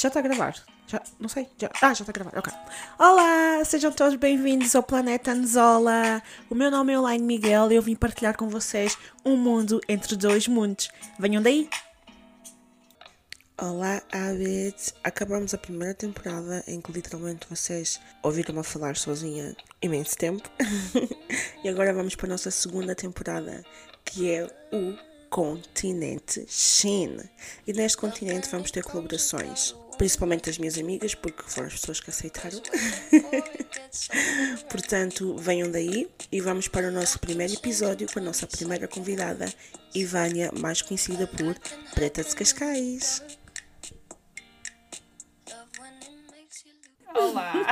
Já está a gravar? Já, não sei. Já, ah, já está a gravar, ok. Olá, sejam todos bem-vindos ao Planeta Anzola. O meu nome é Elaine Miguel e eu vim partilhar com vocês um mundo entre dois mundos. Venham daí! Olá, Abed! Acabamos a primeira temporada em que literalmente vocês ouviram-me falar sozinha imenso tempo. e agora vamos para a nossa segunda temporada, que é o continente China. E neste continente vamos ter colaborações, principalmente das minhas amigas, porque foram as pessoas que aceitaram. Portanto, venham daí e vamos para o nosso primeiro episódio com a nossa primeira convidada, Ivânia, mais conhecida por Preta de Cascais. Olá!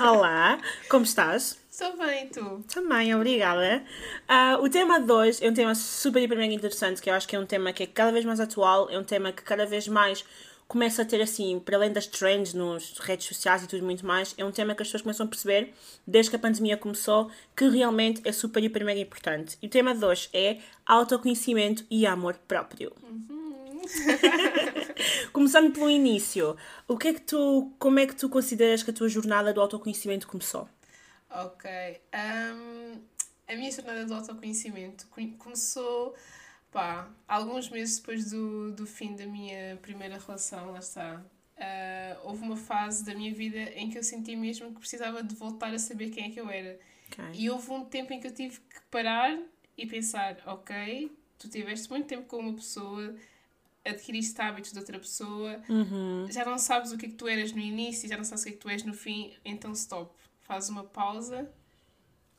Olá, como estás? Estou bem, tu? Também, obrigada. Uh, o tema de hoje é um tema super, hiper, mega interessante, que eu acho que é um tema que é cada vez mais atual, é um tema que cada vez mais começa a ter, assim, para além das trends nos redes sociais e tudo muito mais, é um tema que as pessoas começam a perceber, desde que a pandemia começou, que realmente é super, hiper, mega importante. E o tema de hoje é autoconhecimento e amor próprio. Começando pelo início, o que é que tu, como é que tu consideras que a tua jornada do autoconhecimento começou? Ok. Um, a minha jornada do autoconhecimento co- começou, pá, alguns meses depois do, do fim da minha primeira relação, lá está. Ah, houve uma fase da minha vida em que eu senti mesmo que precisava de voltar a saber quem é que eu era. Ok. E houve um tempo em que eu tive que parar e pensar, ok, tu tiveste muito tempo com uma pessoa, adquiriste hábitos de outra pessoa, já não sabes o que é que tu eras no início, já não sabes o que é que tu és no fim, então stop. Faz uma pausa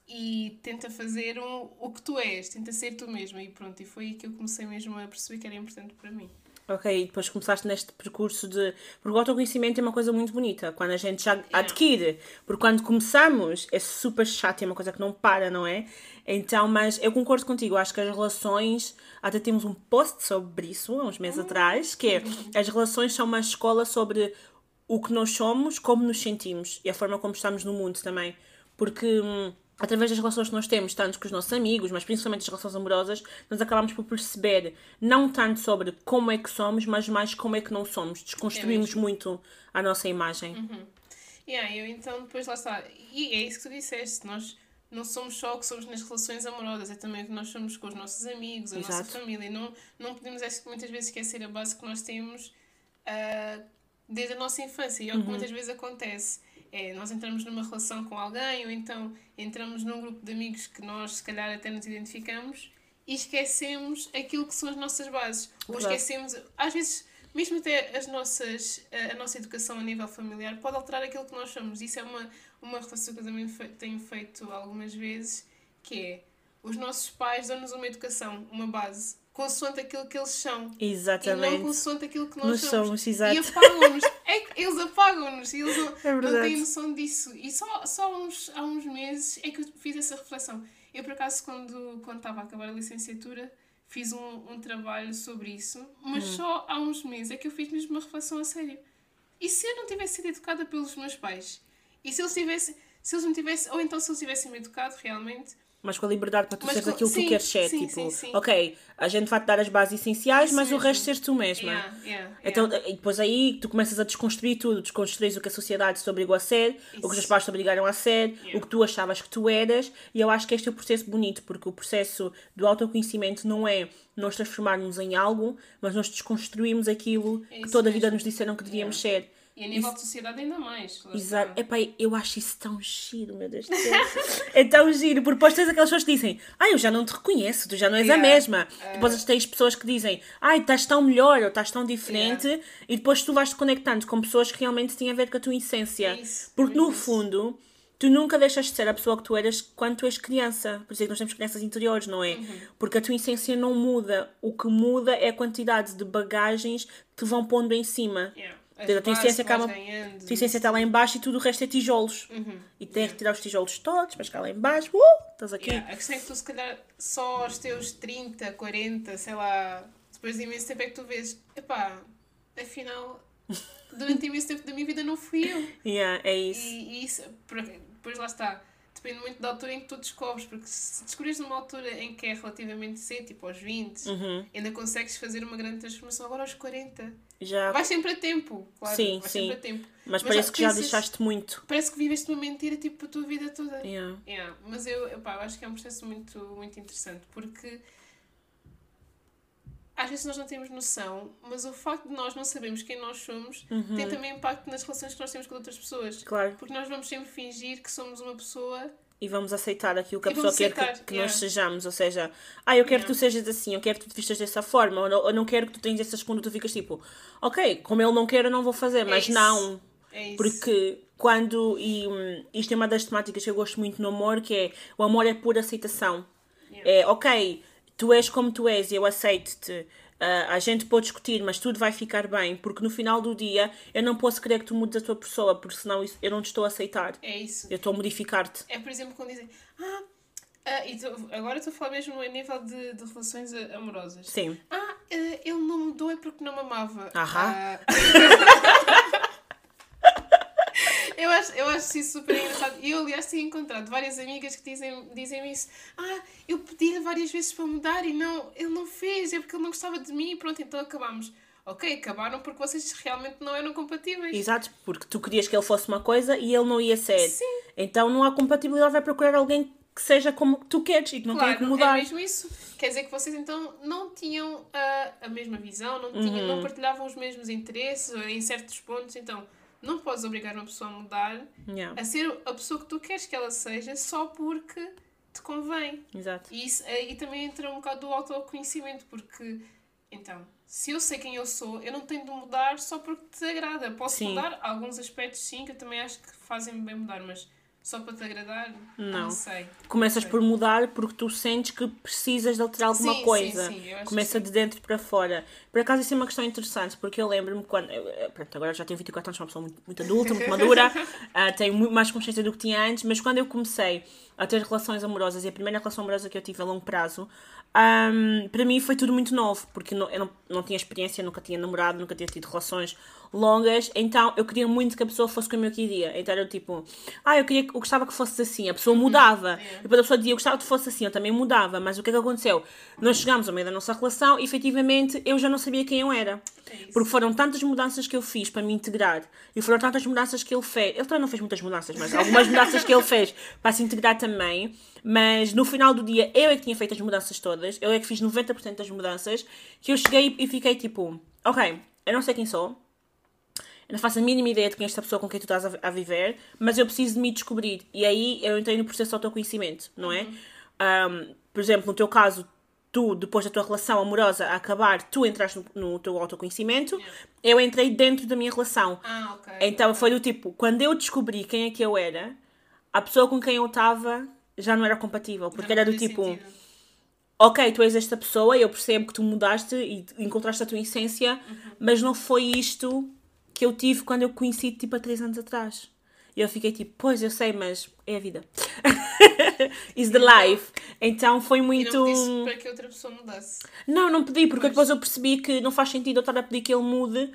e tenta fazer um, o que tu és, tenta ser tu mesma. E pronto, e foi aí que eu comecei mesmo a perceber que era importante para mim. Ok, e depois começaste neste percurso de. Porque o autoconhecimento é uma coisa muito bonita, quando a gente já adquire. Porque quando começamos é super chato, é uma coisa que não para, não é? Então, mas eu concordo contigo, acho que as relações. Até temos um post sobre isso há uns meses atrás, que é as relações são uma escola sobre o que nós somos, como nos sentimos e a forma como estamos no mundo também. Porque. hum, através das relações que nós temos, tanto com os nossos amigos, mas principalmente as relações amorosas, nós acabamos por perceber não tanto sobre como é que somos, mas mais como é que não somos. Desconstruímos muito a nossa imagem. Yeah, eu então depois lá está. E é isso que tu disseste, nós não somos só o que somos nas relações amorosas, é também o que nós somos com os nossos amigos, a nossa Exato. família. Não, não podemos que muitas vezes esquecer a base que nós temos ah, desde a nossa infância. E é o que Uhum. muitas vezes acontece. É, nós entramos numa relação com alguém, ou então entramos num grupo de amigos que nós se calhar até nos identificamos e esquecemos aquilo que são as nossas bases. Ou esquecemos, às vezes, mesmo até as nossas, a, a nossa educação a nível familiar pode alterar aquilo que nós somos. Isso é uma, uma reflexão que eu também fe- tenho feito algumas vezes, que é os nossos pais dão-nos uma educação, uma base, consoante aquilo que eles são. E não Exatamente. consoante aquilo que nós Nós somos. somos, exato. E apagam-nos. É eles apagam-nos. Eles não, É não verdade. têm noção disso. E só, só há, uns, há uns meses é que eu fiz essa reflexão. Eu, por acaso, quando, quando estava a acabar a licenciatura, fiz um, um trabalho sobre isso. Mas Hum. só há uns meses é que eu fiz mesmo uma reflexão a sério. E se eu não tivesse sido educada pelos meus pais? E se eles tivessem... Se eles não tivessem... Ou então se eles tivessem me educado realmente... Mas com a liberdade para tu Mas seres com- aquilo que tu queres ser. sim, tipo, sim, sim. ok, a gente vai-te dar as bases essenciais, Isso mas o mesmo. resto seres tu mesma. Yeah, yeah, Então, yeah. e depois aí tu começas a desconstruir tudo, desconstruís o que a sociedade te obrigou a ser, o que os Isso. pais te obrigaram a ser, o que tu achavas que tu eras, e eu acho que este é o processo bonito, porque o processo do autoconhecimento não é nós transformarmos em algo, mas nós desconstruímos aquilo É que isso toda a vida mesmo. nos disseram que devíamos ser. E a nível de sociedade ainda mais. Exato. Epá, eu acho isso tão giro, meu Deus do céu. é tão giro, porque depois tens aquelas pessoas que dizem ai, eu já não te reconheço, tu já não és a Yeah. mesma. Depois tens pessoas que dizem ai, estás tão melhor ou estás tão diferente e depois tu vais te conectando com pessoas que realmente têm a ver com a tua essência. É isso, porque mesmo no isso. fundo, tu nunca deixas de ser a pessoa que tu eras quando tu és criança. Por isso é que nós temos crianças interiores, não é? Uhum. Porque a tua essência não muda. O que muda é a quantidade de bagagens que te vão pondo em cima. Yeah. A tua essência que acaba. ganhando, A tua essência está lá em baixo e tudo o resto é tijolos. Uhum. E tens de tirar os tijolos todos, mas cá lá em baixo, uh, estás aqui. Yeah, A questão é que tu, se calhar, só aos teus 30, 40, sei lá, depois de imenso tempo é que tu vês, epá, afinal, durante imenso tempo da minha vida não fui eu. Yeah, é isso. E, e isso, depois lá está. Depende muito da altura em que tu descobres, porque se descobrires numa altura em que é relativamente cedo, tipo aos 20, Uhum. ainda consegues fazer uma grande transformação. Agora aos 40, Já. vais sempre a tempo, claro, Sim, vais sim. sempre a tempo. Mas, Mas parece já que já pensas- deixaste muito. Parece que viveste uma mentira tipo a tua vida toda. Yeah. Yeah, mas eu, eu acho que é um processo muito, muito interessante porque às vezes nós não temos noção, mas o facto de nós não sabermos quem nós somos Uhum. tem também impacto nas relações que nós temos com outras pessoas. Claro. Porque nós vamos sempre fingir que somos uma pessoa. E vamos aceitar aquilo que a pessoa vamos quer que, aceitar, que yeah. nós sejamos. Ou seja, ah, eu quero que tu Yeah. sejas assim, eu quero que tu te vistas dessa forma, ou não, eu não quero que tu tenhas essas quando tu ficas tipo, ok, como ele não quer, eu não vou fazer, mas isso. não. É. Porque quando, e hum, isto é uma das temáticas que eu gosto muito no amor, que é o amor é pura aceitação. Yeah. É, ok, tu és como tu és, eu aceito-te, ah, a gente pode discutir, mas tudo vai ficar bem, porque no final do dia eu não posso querer que tu mudes a tua pessoa, porque senão isso- eu não te estou a aceitar. É isso. Eu estou a modificar-te. É, por exemplo, quando dizem. Ah, ah, e tô- agora estou a falar mesmo a nível de, de relações amorosas. Sim. Ah, eh, ele não mudou é porque não me amava. Aham. Ah. eu, acho, eu acho isso super engraçado. E eu, aliás, tenho encontrado várias amigas que dizem, dizem isso. Ah, eu pedi-lhe várias vezes para mudar e não, ele não fez, é porque ele não gostava de mim e pronto, então acabámos. Ok, acabaram porque vocês realmente não eram compatíveis. Exato, porque tu querias que ele fosse uma coisa e ele não ia ser. Sim. Então não há compatibilidade, vai procurar alguém que seja como tu queres e que não tenha que Claro, mudar. é mesmo isso. Quer dizer que vocês então não tinham a, a mesma visão, não, tinham, Uhum. não partilhavam os mesmos interesses em certos pontos, então não podes obrigar uma pessoa a mudar, Yeah, a ser a pessoa que tu queres que ela seja só porque te convém. Exato. E isso aí também entra um bocado do autoconhecimento, porque então, se eu sei quem eu sou, eu não tenho de mudar só porque te agrada. Posso Sim. mudar alguns aspectos sim, que eu também acho que fazem bem mudar, mas só para te agradar, Não. não sei. Começas Sei. por mudar porque tu sentes que precisas de alterar alguma Sim, sim, coisa. sim, eu acho que Começa sim. de dentro para fora. Por acaso isso é uma questão interessante, porque eu lembro-me quando. eu- pronto, agora já tenho 24 anos, sou uma pessoa muito, muito adulta, muito madura, ah, tenho muito mais consciência do que tinha antes, mas quando eu comecei a ter relações amorosas, e a primeira relação amorosa que eu tive a longo prazo, ahm, para mim foi tudo muito novo, porque não- eu não, não tinha experiência, nunca tinha namorado, nunca tinha tido relações longas, então eu queria muito que a pessoa fosse como eu queria. Então era tipo, ah, eu queria, eu gostava que fosse assim, a pessoa mudava. E depois a pessoa dizia, eu gostava que fosse assim, eu também mudava, mas o que é que aconteceu? Nós chegámos ao meio da nossa relação e efetivamente eu já não sabia quem eu era. É. Porque foram tantas mudanças que eu fiz para me integrar e foram tantas mudanças que ele fez. Ele também não fez muitas mudanças, mas algumas mudanças que ele fez para se integrar também. Mas no final do dia, eu é que tinha feito as mudanças todas, eu é que fiz 90% das mudanças. Que eu cheguei e fiquei tipo, ok, eu não sei quem sou, eu não faço a mínima ideia de quem é esta pessoa com quem tu estás a, a viver, mas eu preciso de me descobrir. E aí eu entrei no processo de autoconhecimento, não é? Um, por exemplo, no teu caso, tu, depois da tua relação amorosa a acabar, tu entraste no, no teu autoconhecimento, eu entrei dentro da minha relação. Ah, ok. Então foi do tipo, quando eu descobri quem é que eu era, a pessoa com quem eu estava já não era compatível, porque era do tipo, sentido. ok, tu és esta pessoa, eu percebo que tu mudaste e encontraste a tua essência, mas não foi isto que eu tive quando eu conheci tipo há três anos atrás. E eu fiquei tipo, pois eu sei, mas é a vida. Is the life. Então foi E muito. não pediste para que outra pessoa mudasse. Não, não pedi, porque Pois. depois eu percebi que não faz sentido eu estar a pedir que ele mude.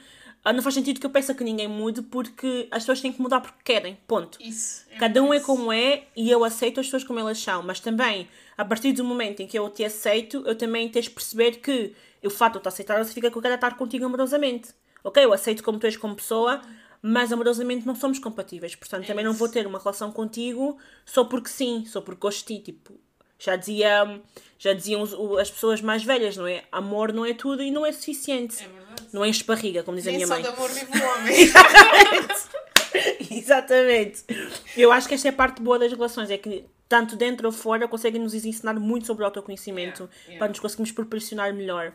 Ah, Não faz sentido que eu peça que ninguém mude, porque as pessoas têm que mudar porque querem. Ponto. Isso. Cada um é isso. como é e eu aceito as pessoas como elas são, mas também, a partir do momento em que eu te aceito, eu também tens de perceber que o fato de eu te aceitar não significa que eu quero estar contigo amorosamente. Ok, eu aceito como tu és como pessoa, mas amorosamente não somos compatíveis. Portanto, também não vou ter uma relação contigo só porque sim, só porque gosto de ti. Tipo, já, dizia, já diziam as pessoas mais velhas, não é? Amor não é tudo e não é suficiente. É verdade. Não enche barriga, como diz a Nem minha só mãe. de amor vive o homem. Exatamente. Eu acho que esta é a parte boa das relações, é que tanto dentro ou fora conseguem nos ensinar muito sobre o autoconhecimento Yeah, yeah. para nos conseguirmos proporcionar melhor.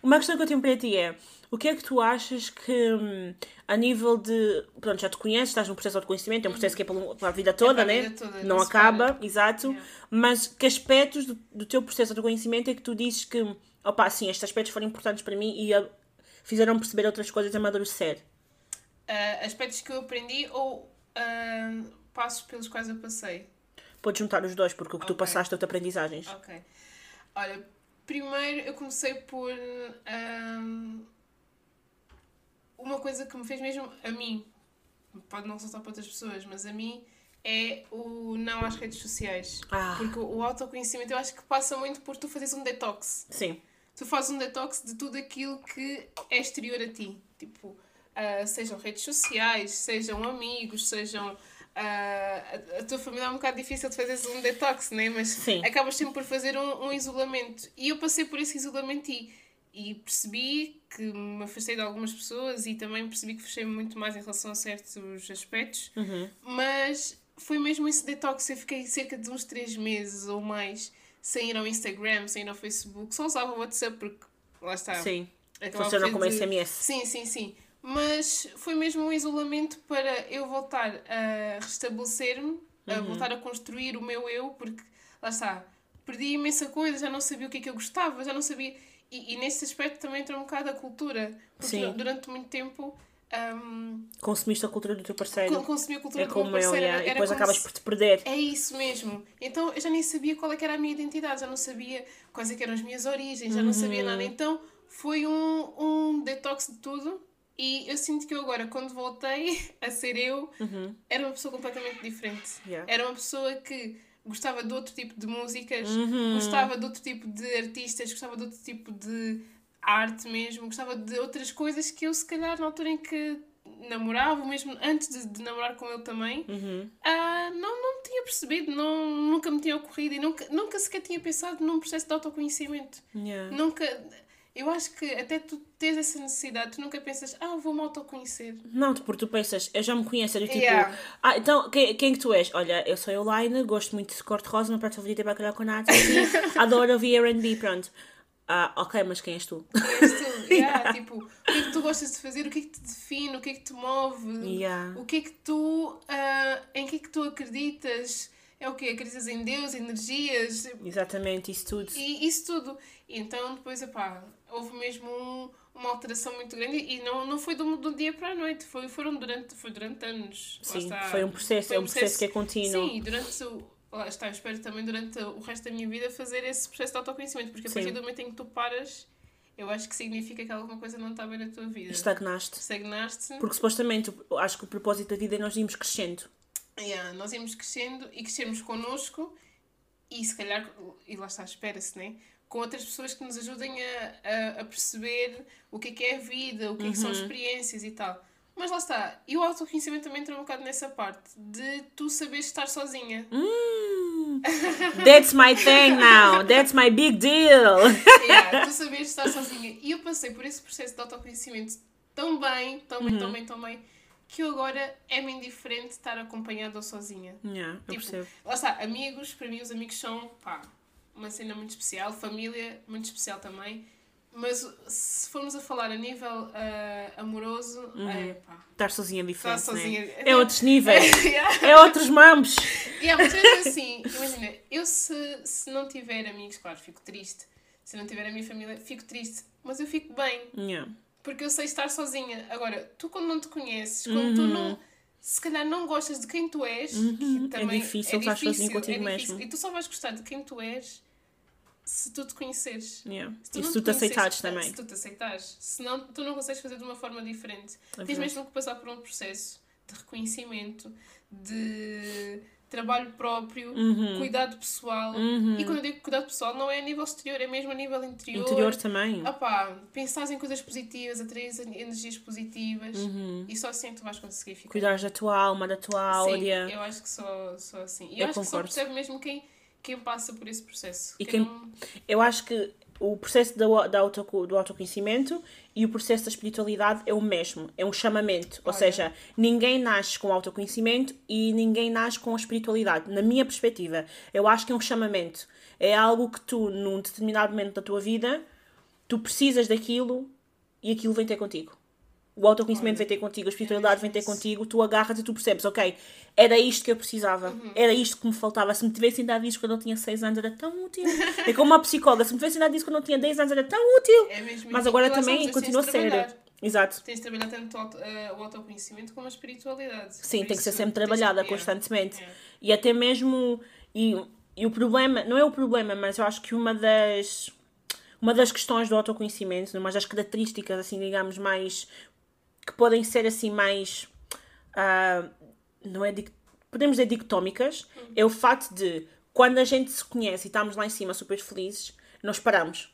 Uma questão que eu tenho para ti é o que é que tu achas que hum, a nível de. Pronto, já te conheces, estás num processo de autoconhecimento, é um processo que é para a vida toda, para a né? vida toda, não não acaba, para. exato. Yeah. Mas que aspectos do, do teu processo de autoconhecimento é que tu dizes que, opá, sim, estes aspectos foram importantes para mim e ah, fizeram perceber outras coisas e amadurecer? Ah, aspectos que eu aprendi ou ah, passos pelos quais eu passei. Podes juntar os dois, porque o que tu Ok. passaste é aprendizagens. Ok. Olha, primeiro eu comecei por ahm, uma coisa que me fez mesmo a mim, pode não resultar para outras pessoas, mas a mim é o não às redes sociais. Ah. Porque o autoconhecimento eu acho que passa muito por tu fazeres um detox. Sim. Tu fazes um detox de tudo aquilo que é exterior a ti. Tipo, ah, sejam redes sociais, sejam amigos, sejam. Ah, a, a tua família é um bocado difícil de fazeres um detox, né? Mas Sim. acabas sempre por fazer um, um isolamento. E eu passei por esse isolamento e, e percebi que me afastei de algumas pessoas e também percebi que fechei muito mais em relação a certos aspectos. Uhum. Mas foi mesmo esse detox. Eu fiquei cerca de uns 3 meses ou mais sem ir ao Instagram, sem ir ao Facebook. Só usava o WhatsApp porque lá está. Sim. Funciona como de- SMS. Sim, sim, sim. Mas foi mesmo um isolamento para eu voltar a restabelecer-me, a voltar a construir o meu eu, porque lá está, perdi imensa coisa, já não sabia o que é que eu gostava, já não sabia. E, e nesse aspecto também entra um bocado a cultura, porque Sim. durante muito tempo hum, Consumiste a cultura do teu parceiro. con- consumi a cultura É do meu eu, parceiro. yeah. era- e depois acabas se- por te perder. é isso mesmo. Então eu já nem sabia qual é que era a minha identidade, já não sabia quais é que eram as minhas origens, já não sabia Uhum. nada. Então foi um, um detox de tudo e eu sinto que eu agora, quando voltei a ser eu, era uma pessoa completamente diferente. Uhum. Yeah. Era uma pessoa que gostava de outro tipo de músicas, Uhum. gostava de outro tipo de artistas, gostava de outro tipo de arte mesmo, gostava de outras coisas que eu se calhar na altura em que namorava, mesmo antes de, de namorar com ele também, Uhum. ah, não, não tinha percebido, não, nunca me tinha ocorrido e nunca, nunca sequer tinha pensado num processo de autoconhecimento. Yeah. Nunca. Eu acho que até tu tens essa necessidade, tu nunca pensas, ah, vou-me autoconhecer. Não, porque tu pensas, eu já me conheço, era tipo, Yeah. ah, então quem, quem que tu és? Olha, eu sou a Elaine, gosto muito de cor de rosa, meu prato favorito é bacalhau com natas, e adoro ouvir R&B, pronto. Ah, ok, mas quem és tu? És tu, yeah, tipo, o que é que tu gostas de fazer, o que é que te define, o que é que te move, Yeah. o que é que tu. ah, em que é que tu acreditas? É o quê? Acreditas em Deus, energias, Exatamente, isso tudo. E isso tudo. Então, depois, epá, houve mesmo um- uma alteração muito grande e não, não foi do, do dia para a noite, foi, foram durante, foi durante anos. Sim, está. foi um processo, Foi é um processo que é contínuo. Sim, e durante o. Lá está, espero também durante o resto da minha vida fazer esse processo de autoconhecimento, porque a Sim. partir do momento em que tu paras, eu acho que significa que alguma coisa não está bem na tua vida. Estagnaste. Estagnaste. Porque supostamente, acho que o propósito da vida é nós irmos crescendo. Yeah, nós íamos crescendo e crescermos connosco e se calhar, e lá está, espera-se, né? Com outras pessoas que nos ajudem a, a, a perceber o que é que é a vida, o que é que são experiências e tal. Mas lá está, e o autoconhecimento também entra um bocado nessa parte de tu saberes estar sozinha. Hum, that's my thing now. That's my big deal. Yeah, tu saberes estar sozinha. E eu passei por esse processo de autoconhecimento tão bem, tão bem, Uhum. tão bem, tão bem, que eu agora é-me indiferente estar acompanhada ou sozinha. Yeah, eu Tipo, percebo. lá está, amigos, para mim os amigos são, pá, uma cena muito especial, família muito especial também. Mas se formos a falar a nível ah, amoroso, é pá. Estar sozinha é diferente, Estar sozinha. Né? É outros níveis. yeah. é outros mamos. Yeah, mas é assim, imagina, eu se, se não tiver amigos, claro, fico triste. Se não tiver a minha família, fico triste. Mas eu fico bem, Yeah. porque eu sei estar sozinha. Agora, tu quando não te conheces, quando tu não. Se calhar não gostas de quem tu és, que também difícil estar sozinho contigo difícil. mesmo. E tu só vais gostar de quem tu és se tu te conheceres. Yeah. Se E não se tu te aceitares conheces, também. Se tu te aceitares. Senão tu não consegues fazer de uma forma diferente. É Tens mesmo que passar por um processo de reconhecimento, de trabalho próprio, Uhum. cuidado pessoal. E quando eu digo cuidado pessoal, não é a nível exterior, é mesmo a nível interior. Interior também. Opá, pensares em coisas positivas, atraires energias positivas Uhum. e só assim tu vais conseguir ficar. Cuidares da tua alma, da tua Sim, áurea. eu acho que só, só assim. E Eu eu, acho que só concordo. percebe mesmo quem, quem passa por esse processo. E Quem quem- não- Eu acho que o processo da, da auto, do autoconhecimento e o processo da espiritualidade é o mesmo, é um chamamento. Ou Olha. seja, ninguém nasce com autoconhecimento e ninguém nasce com a espiritualidade. Na minha perspectiva, eu acho que é um chamamento. É algo que tu, num determinado momento da tua vida, tu precisas daquilo e aquilo vem ter contigo. O autoconhecimento vem ter contigo, a espiritualidade vem ter contigo, tu agarras e tu percebes, ok, era isto que eu precisava, Uhum. era isto que me faltava. Se me tivessem dado isto quando eu tinha 6 anos, era tão útil. É como uma psicóloga, se me tivessem dado isto quando eu tinha 10 anos, era tão útil. É mesmo Mas agora também continua a ser. Exato. Tens de trabalhar tanto o eh, o autoconhecimento como a espiritualidade. Sim, Por tem que ser sempre trabalhada constantemente. Yeah. E até mesmo. E, e o problema, não é o problema, mas eu acho que uma das. Uma das questões do autoconhecimento, uma das características, assim, digamos, mais. Que podem ser assim mais. ah, não é de. podemos dizer dicotómicas, é o fato de quando a gente se conhece e estamos lá em cima super felizes, nós paramos.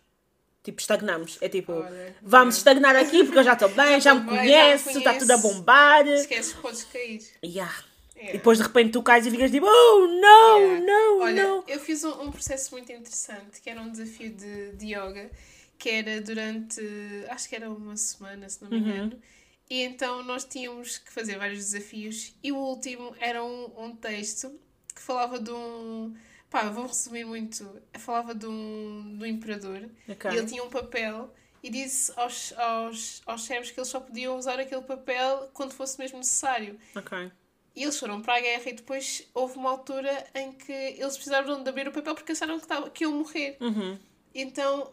Tipo, estagnamos. É tipo, Olha, vamos é. estagnar aqui porque eu já estou bem, já, me conheço, está tudo a bombar. Esqueces, podes cair. Yeah. Yeah. E depois de repente tu cais e ficas tipo, oh não, Yeah. não, Olha, não. eu fiz um, um processo muito interessante, que era um desafio de, de yoga, que era durante, acho que era uma semana, se não me engano. E então nós tínhamos que fazer vários desafios e o último era um, um texto que falava de um... Pá, vou resumir muito. Falava de um, um imperador Ok. e ele tinha um papel e disse aos, aos, aos servos que eles só podiam usar aquele papel quando fosse mesmo necessário. E eles foram para a guerra e depois houve uma altura em que eles precisaram de abrir o papel porque acharam que, tava, que iam morrer. Uhum. Então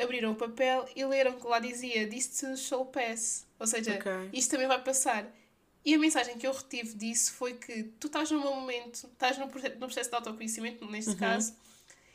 abriram o papel e leram que lá dizia This too shall pass. Ou seja, Ok. isto também vai passar. E a mensagem que eu retive disso foi que tu estás num momento, estás no processo, no processo de autoconhecimento, neste Uhum. caso,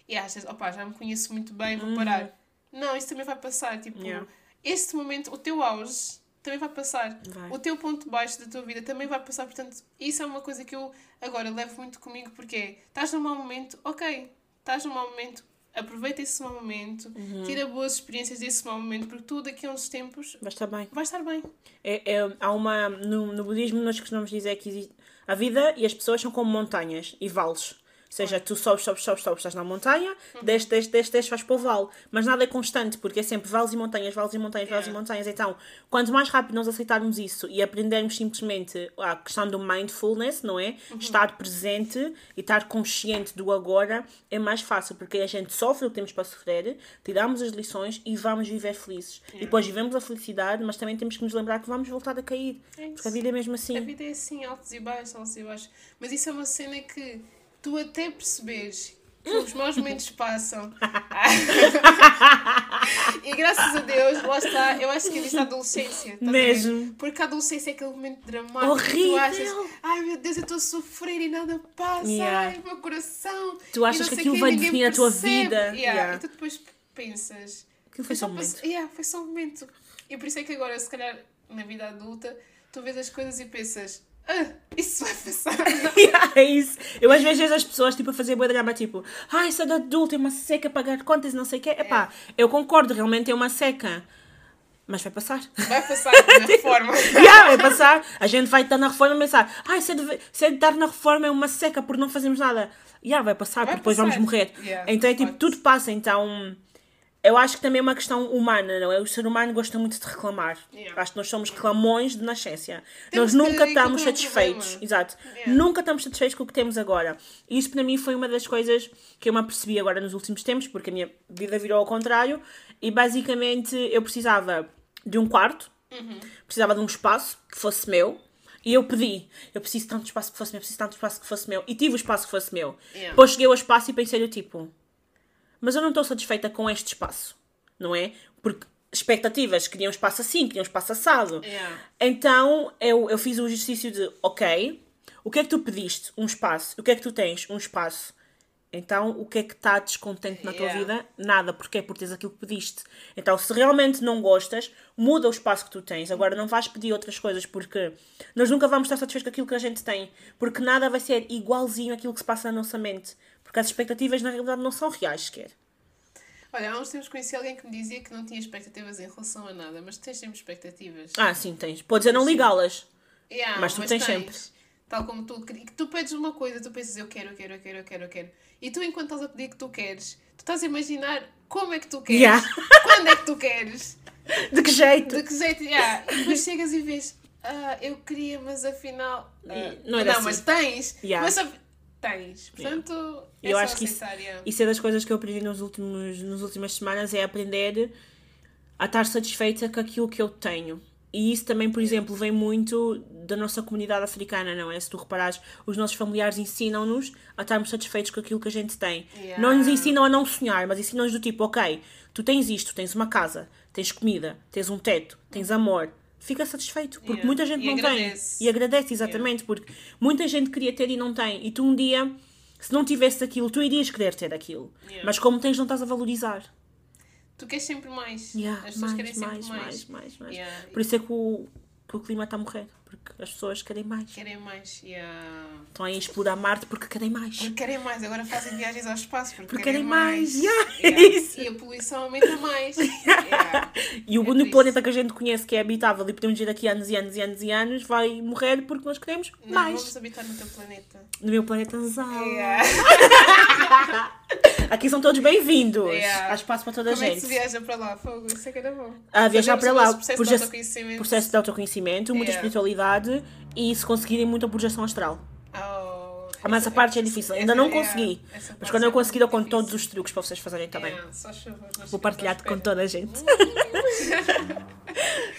e achas, opá, já me conheço muito bem, vou parar. Não, isso também vai passar. Tipo, Uhum. Yeah. este momento, o teu auge também vai passar. Vai. O teu ponto baixo da tua vida também vai passar. Portanto, isso é uma coisa que eu agora levo muito comigo porque é, estás num mau momento, ok, estás num mau momento, aproveita esse mau momento, Uhum. tira boas experiências desse mau momento, porque tu daqui a uns tempos Vai estar bem. vais estar bem. É, é- há uma, no, no budismo nós costumamos dizer que existe, a vida e as pessoas são como montanhas e vales. Ou seja, tu sobes, sobes, sobes, sobes, estás na montanha, Uhum. desce, desce, desce, desce, vais para o vale. Mas nada é constante, porque é sempre vales e montanhas, vales e montanhas, vales e Yeah. montanhas. Então, quanto mais rápido nós aceitarmos isso e aprendermos simplesmente a questão do mindfulness, não é? Uhum. Estar presente e estar consciente do agora é mais fácil, porque a gente sofre o que temos para sofrer, tiramos as lições e vamos viver felizes. E depois vivemos a felicidade, mas também temos que nos lembrar que vamos voltar a cair. É. Porque a vida é mesmo assim. A vida é assim, altos e baixos, altos e baixos. Mas isso é uma cena que tu até percebes que os maus momentos passam. e graças a Deus, lá está, eu acho que existe a adolescência. ver? Mesmo. Porque a adolescência é aquele momento dramático. Horrível. Tu achas, ai meu Deus, eu estou a sofrer e nada passa. Yeah. Ai, meu coração. Tu achas que aquilo vai definir a tua vida. Yeah. Yeah. E tu depois pensas. Aquilo foi só um pass- momento. Yeah, foi só um momento. E por isso é que agora, se calhar, na vida adulta, tu vês as coisas e pensas, ah, isso vai passar. Yeah, é isso. Eu às vezes vejo as pessoas tipo, a fazer boa drama, tipo, ai, é de adulto, é uma seca, pagar contas e não sei o quê. Epá, eu concordo, realmente é uma seca. Mas vai passar. Vai passar na reforma. yeah, vai passar. A gente vai estar na reforma e pensar, ai, se é, de, se é de estar na reforma é uma seca porque não fazemos nada. Yeah, vai passar, Vai porque depois passar. vamos morrer. Yeah, então é tipo, tudo passa. Então, eu acho que também é uma questão humana, não é? O ser humano gosta muito de reclamar. Yeah. Acho que nós somos reclamões de nascença. Temos nós nunca estamos satisfeitos. problema. Exato. Yeah. Nunca estamos satisfeitos com o que temos agora. E isso para mim foi uma das coisas que eu me apercebi agora nos últimos tempos, porque a minha vida virou ao contrário. E basicamente eu precisava de um quarto, precisava de um espaço que fosse meu. E eu pedi, eu preciso tanto espaço que fosse meu, preciso tanto espaço que fosse meu. E tive o espaço que fosse meu. Yeah. Depois cheguei ao espaço e pensei do tipo, mas eu não estou satisfeita com este espaço, não é? Porque expectativas, queriam um espaço assim, queriam um espaço assado. Yeah. Então eu, eu fiz o exercício de, ok, o que é que tu pediste? Um espaço. O que é que tu tens? Um espaço. Então o que é que está descontente na tua Yeah. vida? Nada. Porque tens aquilo que pediste. Então se realmente não gostas, muda o espaço que tu tens. Agora não vais pedir outras coisas porque nós nunca vamos estar satisfeitos com aquilo que a gente tem. Porque nada vai ser igualzinho àquilo que se passa na nossa mente. Porque as expectativas na realidade não são reais sequer. Olha, há uns tempos conheci alguém que me dizia que não tinha expectativas em relação a nada, mas tens sempre expectativas. Ah, sim, tens. Podes é não ligá-las. Yeah, mas tu tens sempre. Tal como tu, que tu pedes uma coisa, tu pensas eu quero, eu quero, eu quero, eu quero, eu quero. E tu, enquanto estás a pedir que tu queres, tu estás a imaginar como é que tu queres, Yeah. quando é que tu queres, De que jeito? de que jeito. Yeah. E depois chegas e vês, ah, eu queria, mas afinal. ah, não era assim. mas tens. Yeah. Mas tens. Portanto, é Eu só acho que isso, isso é das coisas que eu aprendi nos últimos, nas últimas semanas, é aprender a estar satisfeita com aquilo que eu tenho. E isso também, por exemplo, vem muito da nossa comunidade africana, não é? Se tu reparares, os nossos familiares ensinam-nos a estarmos satisfeitos com aquilo que a gente tem. Yeah. Não nos ensinam a não sonhar, mas ensinam-nos do tipo, ok, tu tens isto, tens uma casa, tens comida, tens um teto, tens amor. Fica satisfeito, porque Yeah. muita gente E não agradece. tem. E agradece, exatamente, porque muita gente queria ter e não tem. E tu um dia, se não tivesse aquilo, tu irias querer ter aquilo. Yeah. Mas como tens, não estás a valorizar. Tu queres sempre mais. Yeah, As pessoas mais, querem sempre mais, mais. mais, mais, mais. Yeah. Por isso é que o, que o clima está a morrer. Porque as pessoas querem mais. Querem mais. Yeah. Estão aí a explorar Marte porque querem mais. Porque querem mais. Agora fazem viagens ao espaço porque, Porque querem querem mais. Yeah, é Yeah. isso. E a poluição aumenta mais. Yeah. E o É único planeta que a gente conhece que é habitável e podemos ir daqui anos e anos e anos e anos vai morrer porque nós queremos Não, mais. vamos habitar no teu planeta. No meu planeta Zal. Yeah. Aqui são todos bem-vindos. Yeah. Há espaço para toda a Como é que gente. se viaja para lá? Fogo, isso é que era bom. a viajar para lá, processo de autoconhecimento. processo de autoconhecimento, muita Yeah. espiritualidade e se conseguirem muita projeção astral. Oh, Mas essa parte é difícil, ainda não yeah, consegui. Mas quando eu é conseguir, eu conto todos os truques para vocês fazerem também. Vou ficamos partilhar à com toda a gente.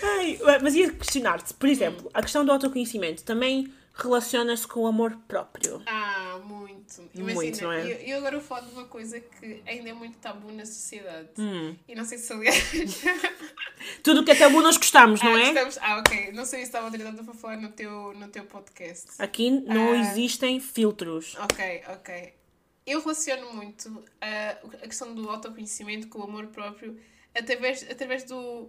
Ai, mas ia questionar-te, por exemplo, a questão do autoconhecimento também relaciona-se com o amor próprio. Ah, muito. Imagina, Muito, não é? eu, eu agora falo de uma coisa que ainda é muito tabu na sociedade. Hum. E não sei se aliás. Tudo o que é tabu nós gostamos, não ah, é? estamos- ah, ok. Não sei se estava autorizado para falar no teu, no teu podcast. Aqui não Ah. existem filtros. Ok, ok. Eu relaciono muito ah, a questão do autoconhecimento com o amor próprio através, através do